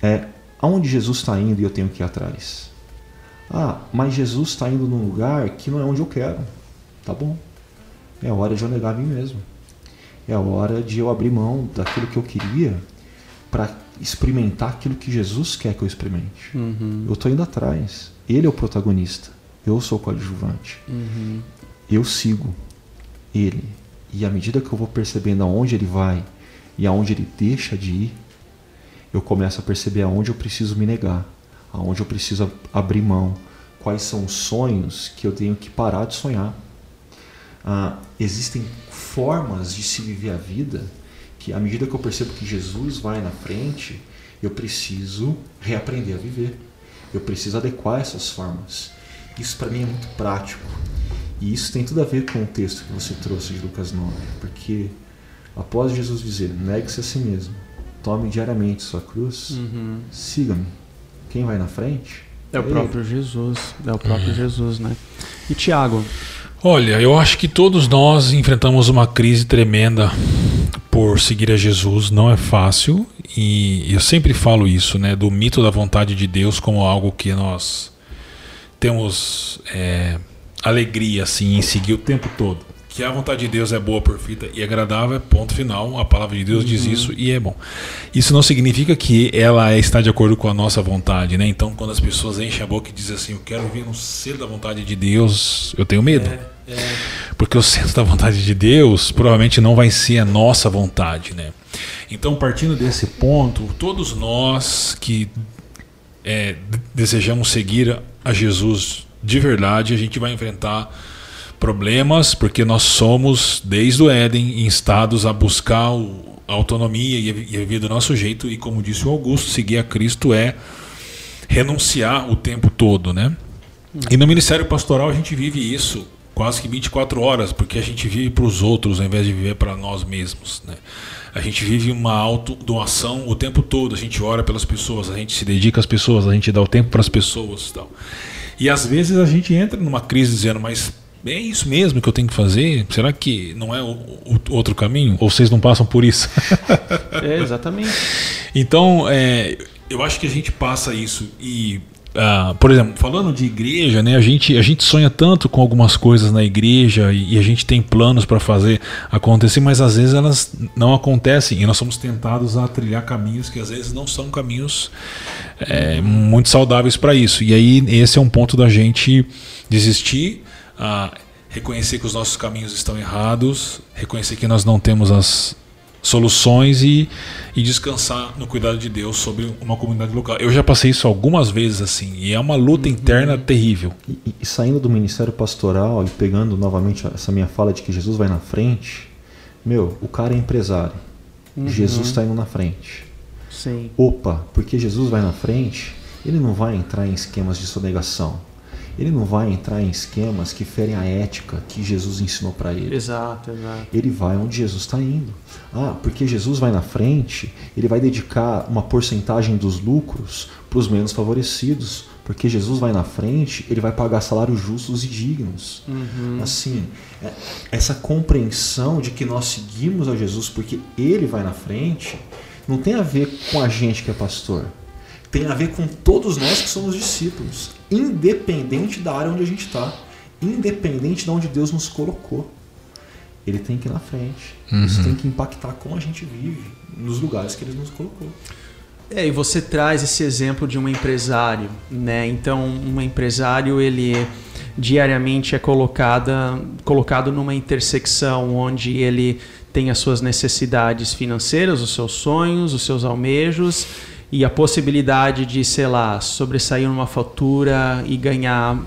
é aonde Jesus está indo e eu tenho que ir atrás. Ah, mas Jesus está indo num lugar que não é onde eu quero. Tá bom. É hora de eu negar a mim mesmo. É hora de eu abrir mão daquilo que eu queria para experimentar aquilo que Jesus quer que eu experimente. Uhum. Eu estou indo atrás. Ele é o protagonista. Eu sou o coadjuvante. Uhum. Eu sigo ele. E à medida que eu vou percebendo aonde ele vai e aonde ele deixa de ir, eu começo a perceber aonde eu preciso me negar, aonde eu preciso abrir mão, quais são os sonhos que eu tenho que parar de sonhar. Ah, existem formas de se viver a vida que, à medida que eu percebo que Jesus vai na frente, eu preciso reaprender a viver. Eu preciso adequar essas formas. Isso para mim é muito prático. E isso tem tudo a ver com o texto que você trouxe de Lucas 9, porque após Jesus dizer: negue-se a si mesmo, tome diariamente sua cruz, uhum. siga-me. Quem vai na frente? É o próprio Jesus, é o próprio uhum. Jesus, né? E Tiago? Olha, eu acho que todos nós enfrentamos uma crise tremenda por seguir a Jesus, não é fácil, e eu sempre falo isso, né, do mito da vontade de Deus como algo que nós temos é, alegria assim em seguir o tempo todo que a vontade de Deus é boa, perfeita e agradável, é ponto final. A palavra de Deus uhum. diz isso e é bom. Isso não significa que ela está de acordo com a nossa vontade, né? Então, quando as pessoas enchem a boca e dizem assim, eu quero vir no centro da vontade de Deus, eu tenho medo. É, é. Porque o centro da vontade de Deus provavelmente não vai ser a nossa vontade, né? Então, partindo desse ponto, todos nós que é, desejamos seguir a Jesus de verdade, a gente vai enfrentar problemas, porque nós somos, desde o Éden, instados a buscar a autonomia e a viver do nosso jeito, e como disse o Augusto, seguir a Cristo é renunciar o tempo todo, né? E no ministério pastoral a gente vive isso quase que 24 horas, porque a gente vive para os outros ao invés de viver para nós mesmos, né? A gente vive uma autodoação o tempo todo, a gente ora pelas pessoas, a gente se dedica às pessoas, a gente dá o tempo para as pessoas, tal. E às vezes a gente entra numa crise dizendo, mas é isso mesmo que eu tenho que fazer? Será que não é o, o outro caminho? Ou vocês não passam por isso? é, exatamente. Então, é, eu acho que a gente passa isso e Uh, por exemplo, falando de igreja, né, a, gente, a gente sonha tanto com algumas coisas na igreja e, e a gente tem planos para fazer acontecer, mas às vezes elas não acontecem e nós somos tentados a trilhar caminhos que às vezes não são caminhos é, muito saudáveis para isso. E aí, esse é um ponto da gente desistir a reconhecer que os nossos caminhos estão errados, reconhecer que nós não temos as soluções e, e descansar no cuidado de Deus sobre uma comunidade local. Eu já passei isso algumas vezes assim, e é uma luta uhum. interna terrível. E, e, saindo do ministério pastoral e pegando novamente essa minha fala de que Jesus vai na frente, meu, o cara é empresário. Uhum. Jesus está indo na frente. Sim. Opa, porque Jesus vai na frente, ele não vai entrar em esquemas de sonegação ele não vai entrar em esquemas que ferem a ética que Jesus ensinou para ele. Exato, exato. Ele vai onde Jesus está indo. Ah, porque Jesus vai na frente, ele vai dedicar uma porcentagem dos lucros para os menos favorecidos. Porque Jesus vai na frente, ele vai pagar salários justos e dignos. Uhum. Assim, é, essa compreensão de que nós seguimos a Jesus porque ele vai na frente, não tem a ver com a gente que é pastor tem a ver com todos nós que somos discípulos, independente da área onde a gente está, independente de onde Deus nos colocou. Ele tem que ir na frente. Uhum. Isso tem que impactar como a gente vive nos lugares que Ele nos colocou. É, e você traz esse exemplo de um empresário, né? Então, um empresário, ele diariamente é colocada, colocado numa intersecção onde ele tem as suas necessidades financeiras, os seus sonhos, os seus almejos e a possibilidade de, sei lá, sobressair numa fatura e ganhar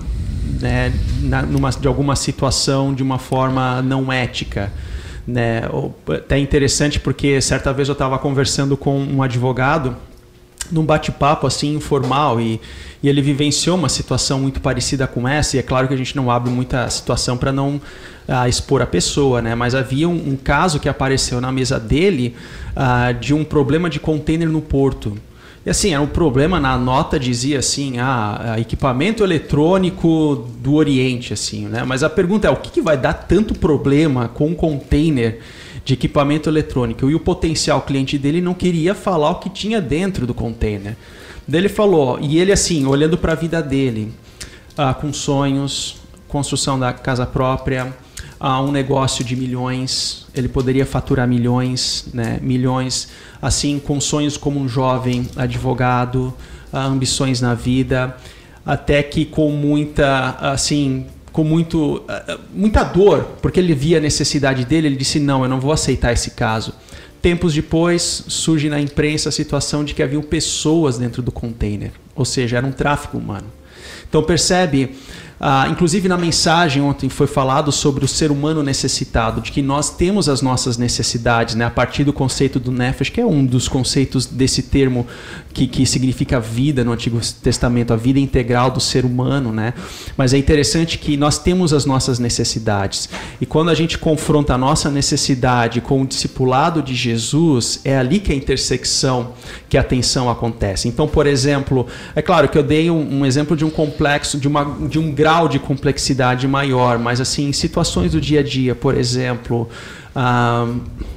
né, na, numa, de alguma situação de uma forma não ética. Né? Até interessante porque certa vez eu estava conversando com um advogado num bate-papo assim informal e, e ele vivenciou uma situação muito parecida com essa e é claro que a gente não abre muita situação para não uh, expor a pessoa, né? Mas havia um, um, caso que apareceu na mesa dele uh, de um problema de container no porto. E assim, era um problema, na nota dizia assim, ah, equipamento eletrônico do Oriente, assim, né? Mas a pergunta é, o que, que vai dar tanto problema com um container de equipamento eletrônico? E o potencial cliente dele não queria falar o que tinha dentro do container. Daí ele falou, e ele assim, olhando para a vida dele, ah, com sonhos, construção da casa própria, a um negócio de milhões, ele poderia faturar milhões, né? milhões, assim, com sonhos como um jovem advogado, ambições na vida, até que com muita, assim, com muito, muita dor, porque ele via a necessidade dele, ele disse: Não, eu não vou aceitar esse caso. Tempos depois, surge na imprensa a situação de que havia pessoas dentro do container, ou seja, era um tráfico humano. Então, percebe ah, inclusive na mensagem ontem foi falado sobre o ser humano necessitado, de que nós temos as nossas necessidades, né? a partir do conceito do Nefesh, que é um dos conceitos desse termo que, que significa vida no Antigo Testamento, a vida integral do ser humano. Né? Mas é interessante que nós temos as nossas necessidades. E quando a gente confronta a nossa necessidade com o discipulado de Jesus, é ali que a intersecção, que a tensão acontece. Então, por exemplo, é claro que eu dei um, um exemplo de um complexo, de, uma, de um grau grau de complexidade maior, mas assim, em situações do dia a dia, por exemplo, ah,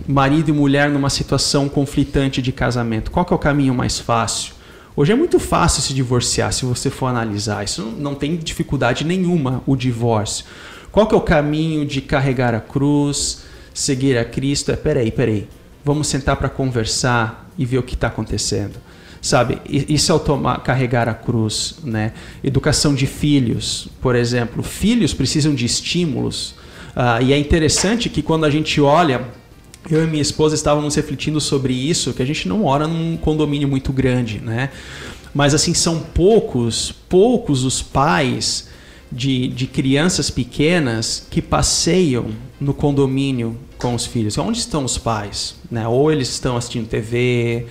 marido e mulher numa situação conflitante de casamento, qual que é o caminho mais fácil? Hoje é muito fácil se divorciar, se você for analisar. Isso não tem dificuldade nenhuma, o divórcio. Qual que é o caminho de carregar a cruz, seguir a Cristo? É, peraí, peraí. Vamos sentar para conversar e ver o que está acontecendo sabe? Isso é o tomar, carregar a cruz, né? Educação de filhos, por exemplo. Filhos precisam de estímulos. Uh, e é interessante que quando a gente olha eu e minha esposa estávamos refletindo sobre isso, que a gente não mora num condomínio muito grande, né? Mas assim, são poucos, poucos os pais de, de crianças pequenas que passeiam no condomínio com os filhos. Onde estão os pais? Né? Ou eles estão assistindo TV,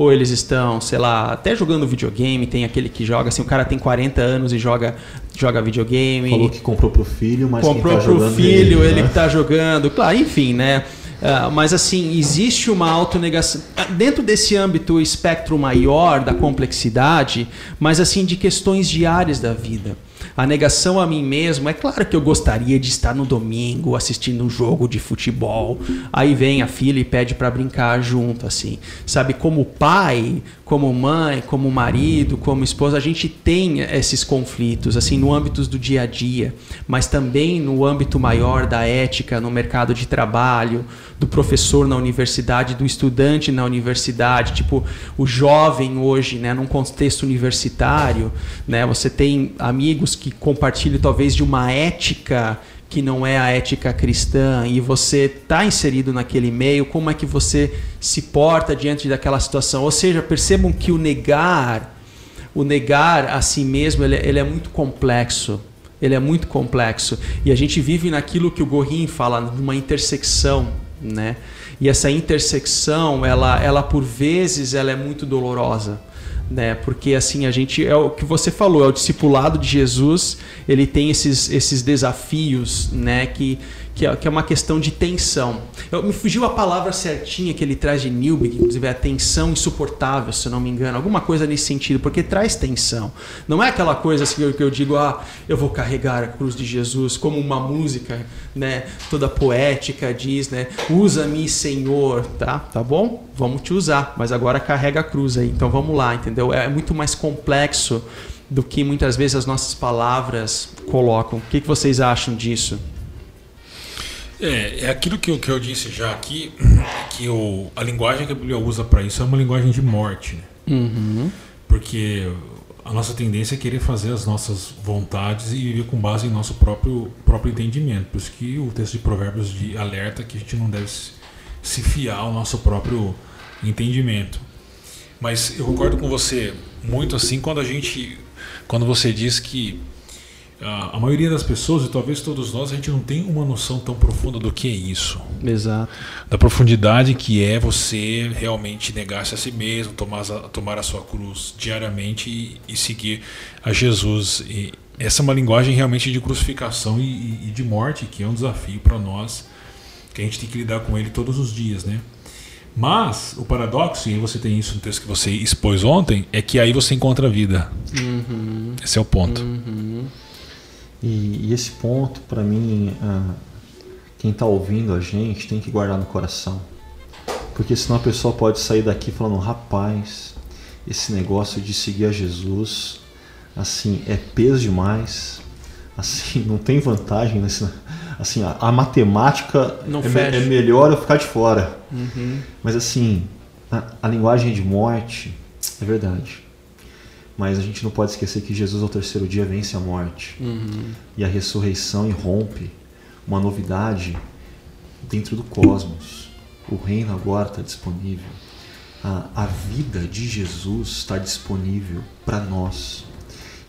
ou eles estão, sei lá, até jogando videogame, tem aquele que joga, assim, o cara tem 40 anos e joga, joga videogame. Falou que comprou pro filho, mas comprou quem tá pro filho, ele, ele né? que tá jogando. Claro, enfim, né? Uh, mas assim, existe uma autonegação. Dentro desse âmbito espectro maior da complexidade, mas assim, de questões diárias da vida. A negação a mim mesmo, é claro que eu gostaria de estar no domingo assistindo um jogo de futebol. Aí vem a filha e pede para brincar junto, assim. Sabe, como pai, como mãe, como marido, como esposa, a gente tem esses conflitos, assim, no âmbito do dia a dia, mas também no âmbito maior da ética, no mercado de trabalho, do professor na universidade, do estudante na universidade, tipo, o jovem hoje, né, num contexto universitário, né, você tem amigos que compartilham talvez de uma ética que não é a ética cristã e você está inserido naquele meio, como é que você se porta diante daquela situação? Ou seja, percebam que o negar, o negar a si mesmo, ele, ele é muito complexo. Ele é muito complexo. E a gente vive naquilo que o Gorin fala, numa intersecção né? E essa intersecção, ela, ela por vezes, ela é muito dolorosa, né? Porque assim a gente é o que você falou, é o discipulado de Jesus, ele tem esses, esses desafios, né? Que que é, que é uma questão de tensão. Eu, me fugiu a palavra certinha que ele traz de Newby, que inclusive é tensão insuportável, se eu não me engano, alguma coisa nesse sentido, porque traz tensão. Não é aquela coisa assim que eu, que eu digo, ah, eu vou carregar a cruz de Jesus, como uma música, né, toda poética diz, né, usa-me, Senhor, tá? Tá bom? Vamos te usar, mas agora carrega a cruz aí. Então vamos lá, entendeu? É muito mais complexo do que muitas vezes as nossas palavras colocam. O que, que vocês acham disso? É, é aquilo que eu, que eu disse já aqui, que o, a linguagem que a Bíblia usa para isso é uma linguagem de morte. Né? Uhum. Porque a nossa tendência é querer fazer as nossas vontades e viver com base em nosso próprio, próprio entendimento. Por isso que o texto de Provérbios de alerta que a gente não deve se fiar ao nosso próprio entendimento. Mas eu concordo com você muito assim quando a gente quando você diz que a, a maioria das pessoas, e talvez todos nós, a gente não tem uma noção tão profunda do que é isso. Exato. Da profundidade que é você realmente negar-se a si mesmo, tomar, tomar a sua cruz diariamente e, e seguir a Jesus. E essa é uma linguagem realmente de crucificação e, e de morte, que é um desafio para nós, que a gente tem que lidar com ele todos os dias, né? Mas o paradoxo, e você tem isso no texto que você expôs ontem, é que aí você encontra a vida. Uhum. Esse é o ponto. Uhum. E, e esse ponto, para mim, ah, quem está ouvindo a gente tem que guardar no coração. Porque senão a pessoa pode sair daqui falando: rapaz, esse negócio de seguir a Jesus, assim, é peso demais, assim, não tem vantagem nesse. Assim, a, a matemática é, é, melhor eu ficar de fora. Uhum. Mas assim, a, a linguagem de morte é verdade. Mas a gente não pode esquecer que Jesus ao terceiro dia vence a morte. Uhum. E a ressurreição irrompe uma novidade dentro do cosmos. O reino agora está disponível. A, a vida de Jesus está disponível para nós.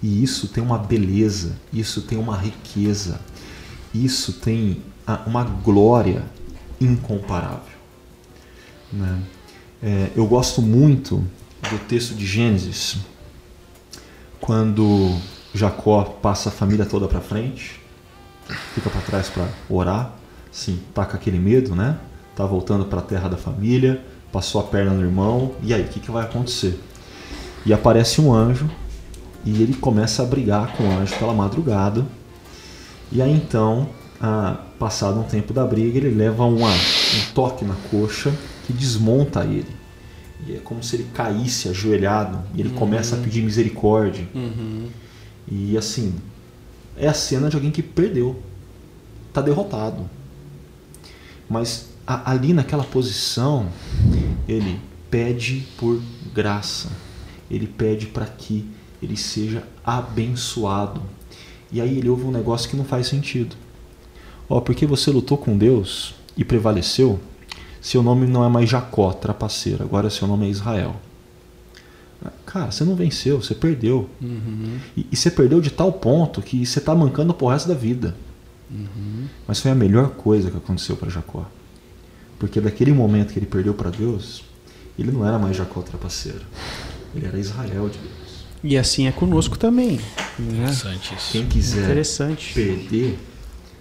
E isso tem uma beleza, isso tem uma riqueza, isso tem uma glória incomparável. Né? É, eu gosto muito do texto de Gênesis, quando Jacó passa a família toda para frente, fica para trás para orar, sim, tá com aquele medo, né? Tá voltando para a terra da família, passou a perna no irmão, e aí, o que, que vai acontecer? E aparece um anjo e ele começa a brigar com o anjo pela madrugada. E aí então, ah, passado um tempo da briga, ele leva uma, um toque na coxa que desmonta ele. E é como se ele caísse ajoelhado e ele uhum. começa a pedir misericórdia. Uhum. E assim, é a cena de alguém que perdeu, está derrotado. Mas a, ali naquela posição, ele pede por graça, ele pede para que ele seja abençoado. E aí ele ouve um negócio que não faz sentido. Ó, oh, porque você lutou com Deus e prevaleceu, seu nome não é mais Jacó, trapaceiro, agora seu nome é Israel. Cara, você não venceu, você perdeu. Uhum. E, e, você perdeu de tal ponto que você está mancando pro resto da vida. Uhum. Mas foi a melhor coisa que aconteceu para Jacó. Porque daquele momento que ele perdeu para Deus, ele não era mais Jacó trapaceiro. Ele era Israel de Deus. E assim é conosco também. Né? Interessante isso. Quem quiser perder,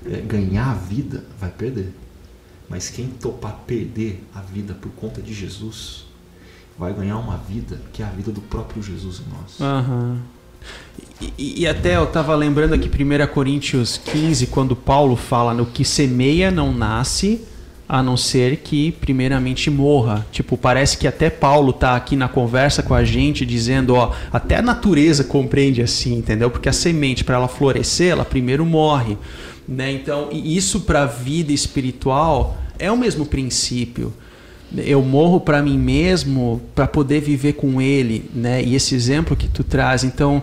é, ganhar a vida, vai perder. Mas quem topar perder a vida por conta de Jesus, vai ganhar uma vida que é a vida do próprio Jesus em nós. Uhum. E, e, até eu estava lembrando aqui 1 Coríntios 15, quando Paulo fala no que semeia não nasce, a não ser que primeiramente morra. Tipo, parece que até Paulo tá aqui na conversa com a gente dizendo, ó, até a natureza compreende assim, entendeu? Porque a semente para ela florescer, ela primeiro morre. Né? Então, isso para a vida espiritual é o mesmo princípio. Eu morro para mim mesmo para poder viver com Ele, né? E esse exemplo que tu traz, então,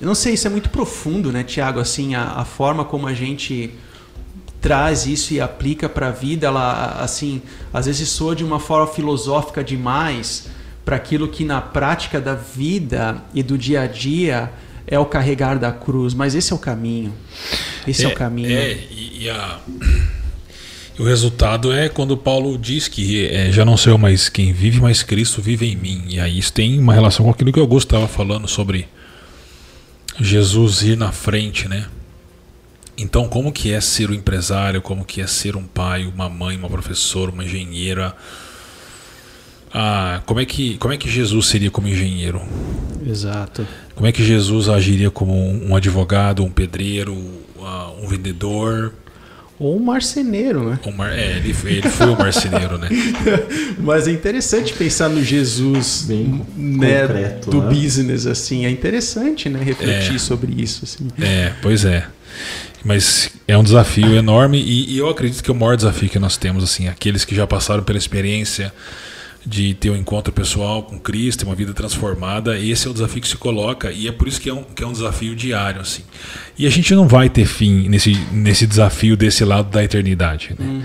eu não sei, isso é muito profundo, né, Tiago? Assim, a, a, forma como a gente traz isso e aplica para a vida, ela, assim, às vezes soa de uma forma filosófica demais para aquilo que na prática da vida e do dia a dia é o carregar da cruz, mas esse é o caminho. Esse é, é o caminho. É, e, e a, o resultado é quando Paulo diz que é, já não sou mais quem vive, mas Cristo vive em mim. E aí isso tem uma relação com aquilo que o Augusto estava falando sobre Jesus ir na frente, né? Então, como que é ser um empresário, como que é ser um pai, uma mãe, uma professora, uma engenheira, ah, como é que como é que Jesus seria como engenheiro? Exato. Como é que Jesus agiria como um advogado, um pedreiro, uh, um vendedor? Ou um marceneiro, né? Um mar... É, ele, ele foi um marceneiro, né? Mas é interessante pensar no Jesus Bem né, concreto, do né? business, assim. É interessante, né? Refletir é, sobre isso, assim. É, pois é. Mas é um desafio enorme e, e eu acredito que é o maior desafio que nós temos, assim, aqueles que já passaram pela experiência de ter um encontro pessoal com Cristo, uma vida transformada. Esse é o desafio que se coloca e é por isso que é um, que é um desafio diário. Assim. E a gente não vai ter fim nesse, nesse desafio desse lado da eternidade. Né? Uhum.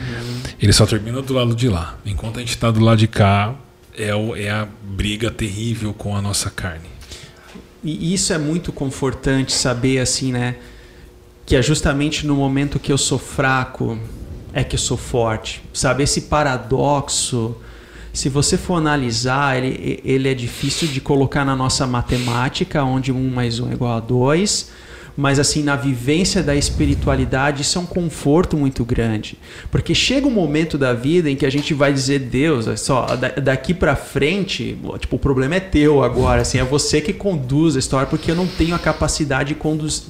Ele só termina do lado de lá. Enquanto a gente está do lado de cá, é, o, é a briga terrível com a nossa carne. E isso é muito confortante saber assim, né? Que é justamente no momento que eu sou fraco é que eu sou forte. Sabe? Esse paradoxo se você for analisar, ele, ele é difícil de colocar na nossa matemática, onde 1 mais 1 é igual a 2, mas assim, na vivência da espiritualidade, isso é um conforto muito grande. Porque chega um momento da vida em que a gente vai dizer, Deus, só daqui para frente, tipo, o problema é teu agora, assim, é você que conduz a história, porque eu não tenho a capacidade e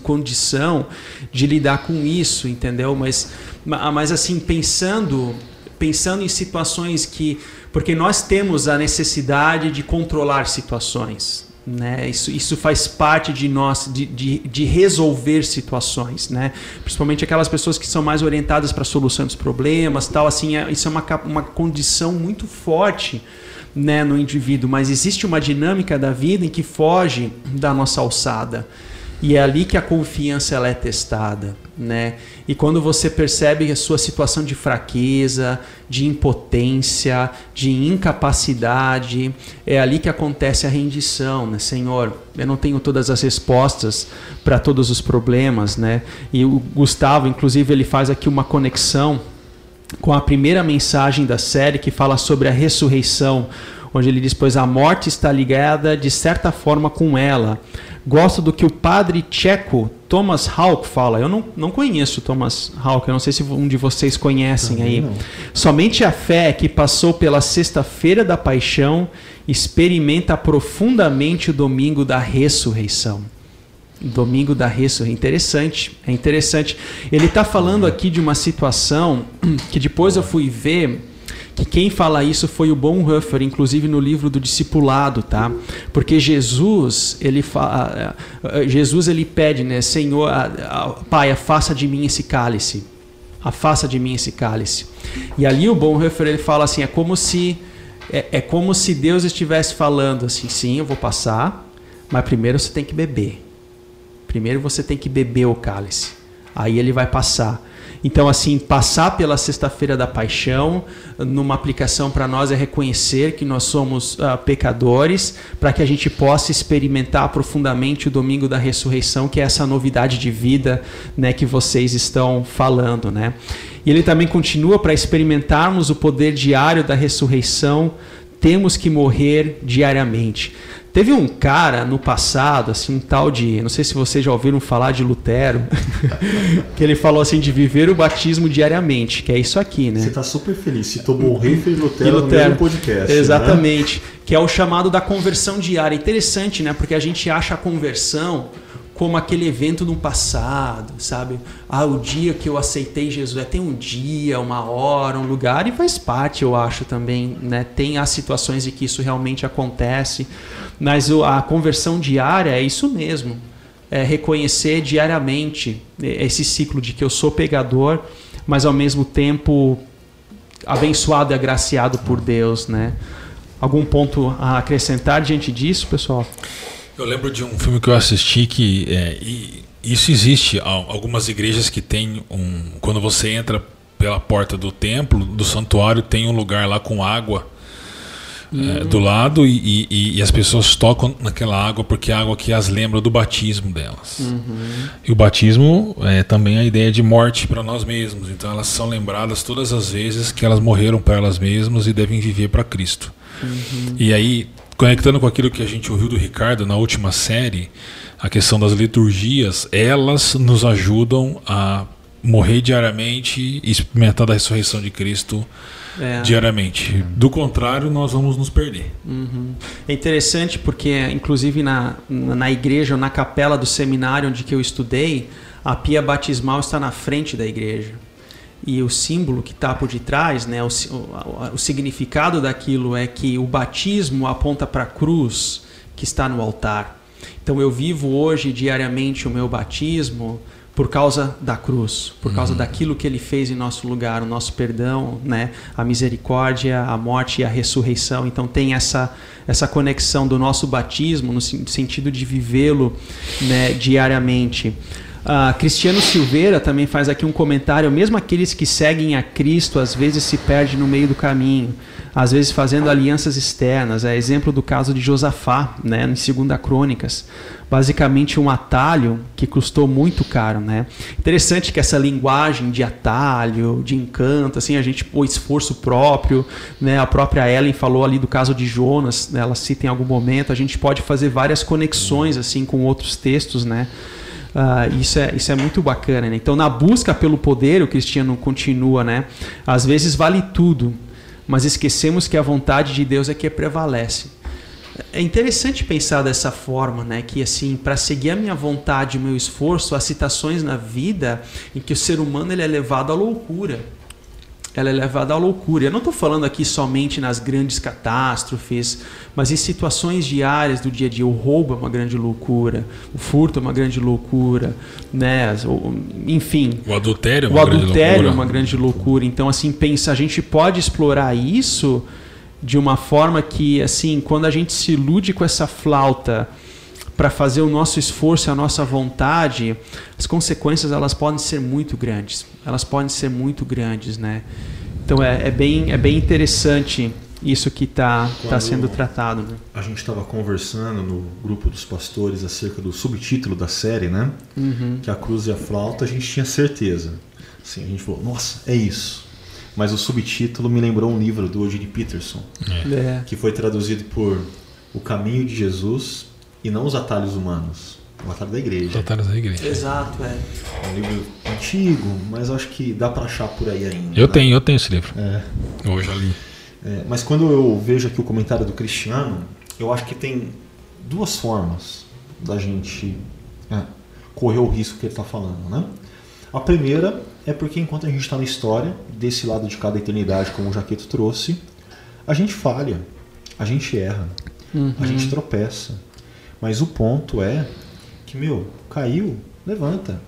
condição de lidar com isso, entendeu? Mas, mas assim, pensando, pensando em situações que porque nós temos a necessidade de controlar situações. Né? Isso, isso faz parte de nós, de, de, de resolver situações, né? principalmente aquelas pessoas que são mais orientadas para a solução dos problemas, tal. Assim, é, isso é uma, uma condição muito forte né, no indivíduo, mas existe uma dinâmica da vida em que foge da nossa alçada. E é ali que a confiança ela é testada, né? E quando você percebe a sua situação de fraqueza, de impotência, de incapacidade, é ali que acontece a rendição, né? Senhor, eu não tenho todas as respostas para todos os problemas, né? E o Gustavo, inclusive, ele faz aqui uma conexão com a primeira mensagem da série que fala sobre a ressurreição, onde ele diz: Pois a morte está ligada de certa forma com ela Gosto do que o padre tcheco Thomas Hauck fala. Eu não, não conheço Thomas Hauck, eu não sei se um de vocês conhecem aí. Não. Somente a fé que passou pela sexta-feira da paixão experimenta profundamente o domingo da ressurreição. Domingo da ressurreição. Interessante, é interessante. Ele está falando aqui de uma situação que depois eu fui ver que quem fala isso foi o Bonhoeffer, inclusive no livro do discipulado, tá? Porque Jesus, ele fala, Jesus ele pede, né, Senhor, Pai, afasta de mim esse cálice. Afasta de mim esse cálice. E ali o Bonhoeffer ele fala assim, é como se é, é como se Deus estivesse falando assim, sim, eu vou passar, mas primeiro você tem que beber. Primeiro você tem que beber o cálice. Aí ele vai passar. Então, assim, passar pela Sexta-feira da Paixão, numa aplicação para nós é reconhecer que nós somos uh, pecadores, para que a gente possa experimentar profundamente o domingo da ressurreição, que é essa novidade de vida né, que vocês estão falando. Né? E ele também continua para experimentarmos o poder diário da ressurreição, temos que morrer diariamente. Teve um cara no passado, assim, um tal de. Não sei se vocês já ouviram falar de Lutero, que ele falou assim de viver o batismo diariamente, que é isso aqui, né? Você está super feliz. Citou Bonhoeffer e Lutero, e Lutero no podcast. Né? Exatamente. Né? Que é o chamado da conversão diária. Interessante, né? Porque a gente acha a conversão como aquele evento no passado, sabe? Ah, o dia que eu aceitei Jesus. É, tem um dia, uma hora, um lugar, e faz parte, eu acho também. Né? Tem as situações em que isso realmente acontece. Mas a conversão diária é isso mesmo. É reconhecer diariamente esse ciclo de que eu sou pegador, mas ao mesmo tempo abençoado e agraciado por Deus, né? Algum ponto a acrescentar diante disso, pessoal? Eu lembro de um filme que eu assisti que é, isso existe. Algumas igrejas que tem um. Quando você entra pela porta do templo, do santuário, tem um lugar lá com água. É, do lado e, e, e, as pessoas tocam naquela água porque é a água que as lembra do batismo delas. Uhum. E o batismo é também a ideia de morte para nós mesmos. Então elas são lembradas todas as vezes que elas morreram para elas mesmas e devem viver para Cristo. Uhum. E aí conectando com aquilo que a gente ouviu do Ricardo na última série, a questão das liturgias, elas nos ajudam a morrer diariamente e experimentar da ressurreição de Cristo é. diariamente. Do contrário, nós vamos nos perder. Uhum. É interessante porque, inclusive, na, na igreja, na capela do seminário onde que eu estudei, a pia batismal está na frente da igreja e o símbolo que está por detrás, né, o, o, o, significado daquilo é que o batismo aponta para a cruz que está no altar. Então eu vivo hoje diariamente o meu batismo por causa da cruz, por causa uhum. daquilo que ele fez em nosso lugar, o nosso perdão, né, a misericórdia, a morte e a ressurreição. Então tem essa essa conexão do nosso batismo no sentido de vivê-lo né, diariamente. Uh, Cristiano Silveira também faz aqui um comentário: mesmo aqueles que seguem a Cristo às vezes se perdem no meio do caminho, às vezes fazendo alianças externas. É exemplo do caso de Josafá, né, em 2 Crônicas. Basicamente um atalho que custou muito caro. Né? Interessante que essa linguagem de atalho, de encanto, assim, a gente pôs esforço próprio. Né? A própria Ellen falou ali do caso de Jonas, né? ela cita em algum momento. A gente pode fazer várias conexões assim com outros textos. Né? Uh, isso, é, isso é muito bacana. Né? Então, na busca pelo poder, o cristiano continua, né? Às vezes vale tudo, mas esquecemos que a vontade de Deus é que prevalece. É interessante pensar dessa forma, né? Que assim, para seguir a minha vontade, o meu esforço, há citações na vida em que o ser humano ele é levado à loucura ela é levada à loucura. Eu não estou falando aqui somente nas grandes catástrofes, mas em situações diárias do dia a dia. O roubo é uma grande loucura, o furto é uma grande loucura, né? enfim. O adultério é uma, o grande, adultério loucura. É uma grande loucura. Então, assim, pensa, a gente pode explorar isso de uma forma que, assim, quando a gente se ilude com essa flauta para fazer o nosso esforço e a nossa vontade, as consequências elas podem ser muito grandes. Elas podem ser muito grandes, né? Então é, é bem, é bem interessante isso que está tá sendo tratado. Né? A gente estava conversando no grupo dos pastores acerca do subtítulo da série, né? Uhum. Que a cruz e a flauta, a gente tinha certeza. Assim, a gente falou, nossa, é isso. Mas o subtítulo me lembrou um livro do Eugene Peterson, é. que foi traduzido por O Caminho de Jesus e não os atalhos humanos. O atalho da igreja. Os atalhos da igreja. Exato, é. É um livro antigo, mas acho que dá para achar por aí ainda. Eu né? tenho, eu tenho esse livro. É. Eu já li. É, mas quando eu vejo aqui o comentário do Cristiano, eu acho que tem duas formas da gente é, correr o risco que ele está falando, né? A primeira é porque enquanto a gente está na história, desse lado de cada eternidade, como o Jaqueto trouxe, a gente falha, a gente erra, uhum. a gente tropeça, mas o ponto é que, meu, caiu, levanta.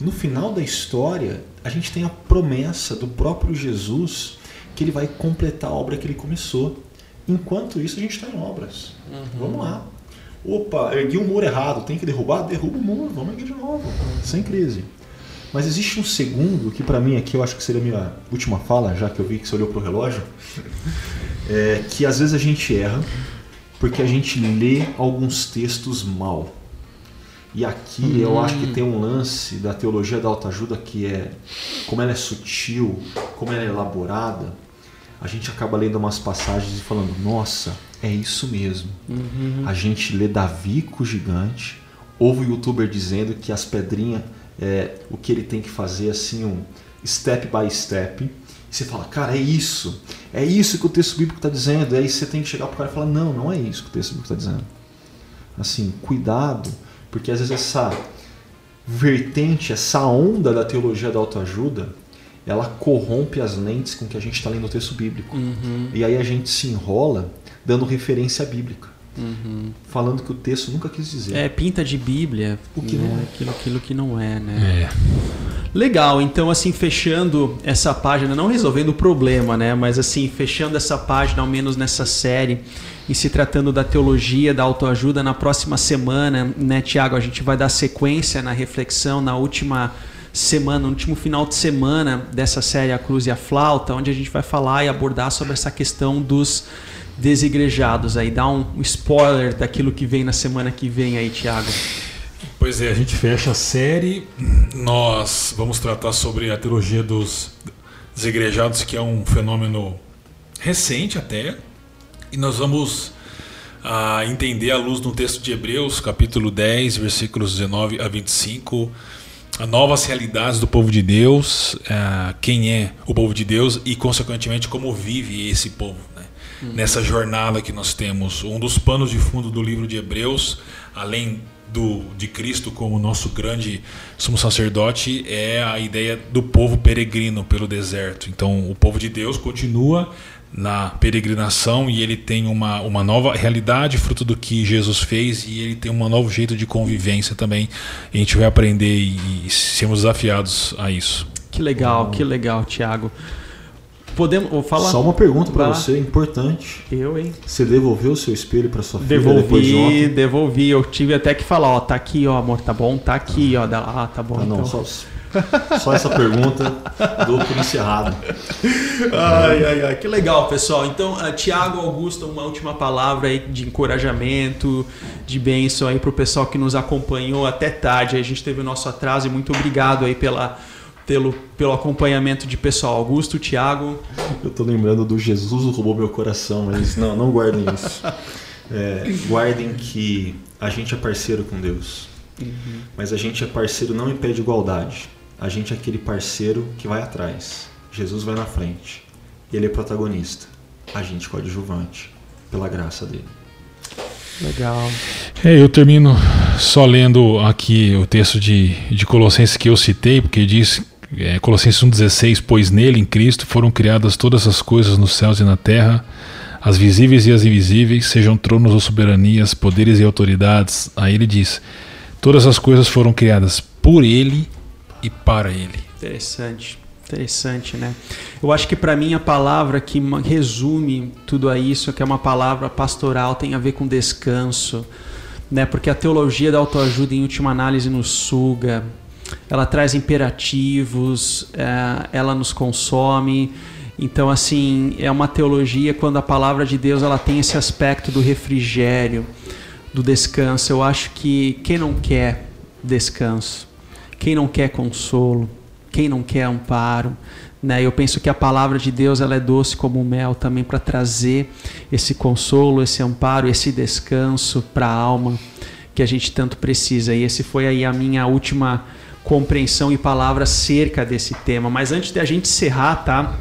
No final da história, a gente tem a promessa do próprio Jesus que ele vai completar a obra que ele começou. Enquanto isso, a gente está em obras. Uhum. Vamos lá. Opa, ergui um muro errado, tem que derrubar? Derruba o muro, vamos erguer de novo, sem crise. Mas existe um segundo que para mim aqui eu acho que seria a minha última fala, já que eu vi que você olhou para o relógio, é que às vezes a gente erra porque a gente lê alguns textos mal. E aqui hum. eu acho que tem um lance da teologia da autoajuda que é como ela é sutil, como ela é elaborada. A gente acaba lendo umas passagens e falando: Nossa, é isso mesmo. Uhum. A gente lê Davi com o gigante, ouve o youtuber dizendo que as pedrinhas, é, o que ele tem que fazer assim, um step by step você fala, cara, é isso. É isso que o texto bíblico está dizendo. E aí você tem que chegar para o cara e falar, não, não é isso que o texto bíblico está dizendo. Assim, cuidado, porque às vezes essa vertente, essa onda da teologia da autoajuda, ela corrompe as lentes com que a gente está lendo o texto bíblico. Uhum. E aí a gente se enrola dando referência bíblica. Uhum. Falando que o texto nunca quis dizer. É, pinta de Bíblia. O que né? não é. Aquilo, aquilo que não é, né? É. Legal, então assim, fechando essa página, não resolvendo o problema, né? Mas assim, fechando essa página, ao menos nessa série, e se tratando da teologia, da autoajuda, na próxima semana, né, Tiago, a gente vai dar sequência na reflexão, na última semana, no último final de semana dessa série A Cruz e a Flauta, onde a gente vai falar e abordar sobre essa questão dos desigrejados aí. Dá um spoiler daquilo que vem na semana que vem aí, Tiago. Pois é, a gente fecha a série. Nós vamos tratar sobre a teologia dos desigrejados, que é um fenômeno recente até. E nós vamos ah, entender à luz do texto de Hebreus, capítulo 10, versículos 19 a 25, as novas realidades do povo de Deus, ah, quem é o povo de Deus e, consequentemente, como vive esse povo. Né? Hum. Nessa jornada que nós temos, um dos panos de fundo do livro de Hebreus, além do, de Cristo como nosso grande sumo sacerdote é a ideia do povo peregrino pelo deserto. Então, o povo de Deus continua na peregrinação e ele tem uma, uma nova realidade fruto do que Jesus fez e ele tem um novo jeito de convivência também. A gente vai aprender e, e sermos desafiados a isso. Que legal, que legal, Tiago. Podemos falar? Só uma pergunta para você, importante. Eu, hein? Você devolveu o seu espelho para sua filha devolvi, depois de ontem? Devolvi, Eu tive até que falar, ó, tá aqui, ó, amor, tá bom? Tá aqui, ó. Ah, tá bom. Ah, não, então. só, só essa pergunta dou por encerrado. Ai, ai, ai, que legal, pessoal. Então, uh, Tiago Augusto, uma última palavra aí de encorajamento, de bênção aí pro pessoal que nos acompanhou até tarde. A gente teve o nosso atraso e muito obrigado aí pela pelo, pelo acompanhamento de pessoal. Augusto, Tiago. Eu tô lembrando do Jesus roubou meu coração, mas não, não guardem isso. É, guardem que a gente é parceiro com Deus. Uhum. Mas a gente é parceiro não em pé de igualdade. A gente é aquele parceiro que vai atrás. Jesus vai na frente. Ele é protagonista. A gente coadjuvante, pela graça dele. Legal. É, eu termino só lendo aqui o texto de, de Colossenses que eu citei, porque diz é, Colossenses 1,16: Pois nele, em Cristo, foram criadas todas as coisas nos céus e na terra, as visíveis e as invisíveis, sejam tronos ou soberanias, poderes e autoridades. Aí ele diz: Todas as coisas foram criadas por ele e para ele. Interessante. Interessante, né? Eu acho que para mim a palavra que resume tudo isso, que é uma palavra pastoral, tem a ver com descanso, né? Porque a teologia da autoajuda, em última análise, nos suga, ela traz imperativos, é, ela nos consome. Então, assim, é uma teologia quando a palavra de Deus ela tem esse aspecto do refrigério, do descanso. Eu acho que quem não quer descanso, quem não quer consolo, quem não quer amparo, né? Eu penso que a palavra de Deus ela é doce como mel também para trazer esse consolo, esse amparo, esse descanso para a alma que a gente tanto precisa. E esse foi aí a minha última compreensão e palavra acerca desse tema. Mas antes de a gente encerrar, tá?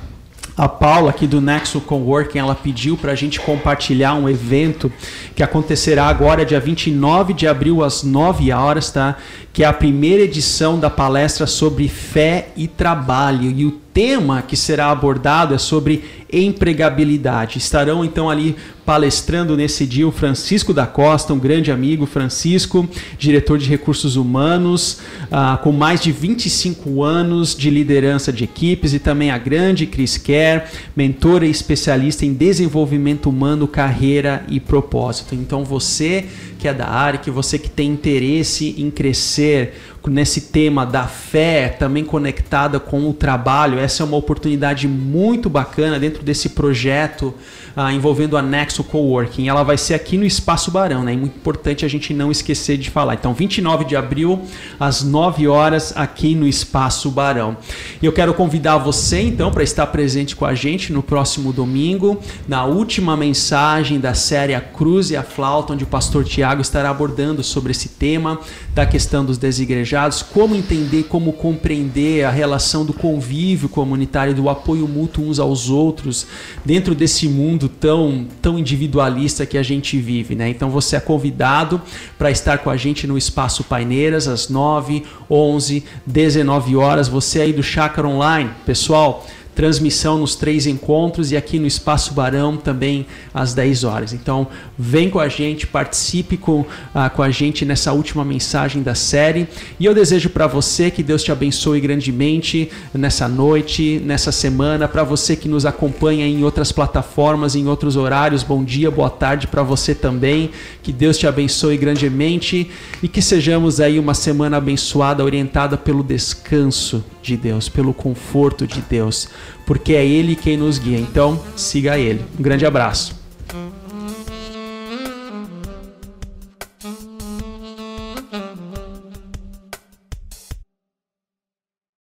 A Paula aqui do Nexo Coworking, ela pediu para a gente compartilhar um evento que acontecerá agora dia 29 de abril às 9 horas, tá? Que é a primeira edição da palestra sobre fé e trabalho. E o tema que será abordado é sobre empregabilidade. Estarão então ali palestrando nesse dia o Francisco da Costa, um grande amigo, Francisco, diretor de recursos humanos, uh, com mais de 25 anos de liderança de equipes, e também a grande Cris Kerr, mentora e especialista em desenvolvimento humano, carreira e propósito. Então você que é da área, que você que tem interesse em crescer nesse tema da fé, também conectada com o trabalho, essa é uma oportunidade muito bacana dentro desse projeto ah, envolvendo a Nexo Coworking. Ela vai ser aqui no Espaço Barão, né? É muito importante a gente não esquecer de falar. Então, 29 de abril, às 9 horas, aqui no Espaço Barão. E eu quero convidar você, então, para estar presente com a gente no próximo domingo, na última mensagem da série A Cruz e a Flauta, onde o pastor Tiago estará abordando sobre esse tema da questão dos desigrejados, como entender, como compreender a relação do convívio comunitário, do apoio mútuo uns aos outros dentro desse mundo mundo tão, tão individualista que a gente vive, né? Então você é convidado para estar com a gente no Espaço Paineiras às 9, 11, 19 horas. Você aí do Chácara Online, pessoal, transmissão nos três encontros e aqui no Espaço Barão também às 10 horas. Então, vem com a gente, participe com, uh, com a gente nessa última mensagem da série. E eu desejo para você que Deus te abençoe grandemente nessa noite, nessa semana. Para você que nos acompanha em outras plataformas, em outros horários, bom dia, boa tarde para você também. Que Deus te abençoe grandemente e que sejamos aí uma semana abençoada, orientada pelo descanso de Deus, pelo conforto de Deus, porque é Ele quem nos guia. Então, siga Ele. Um grande abraço.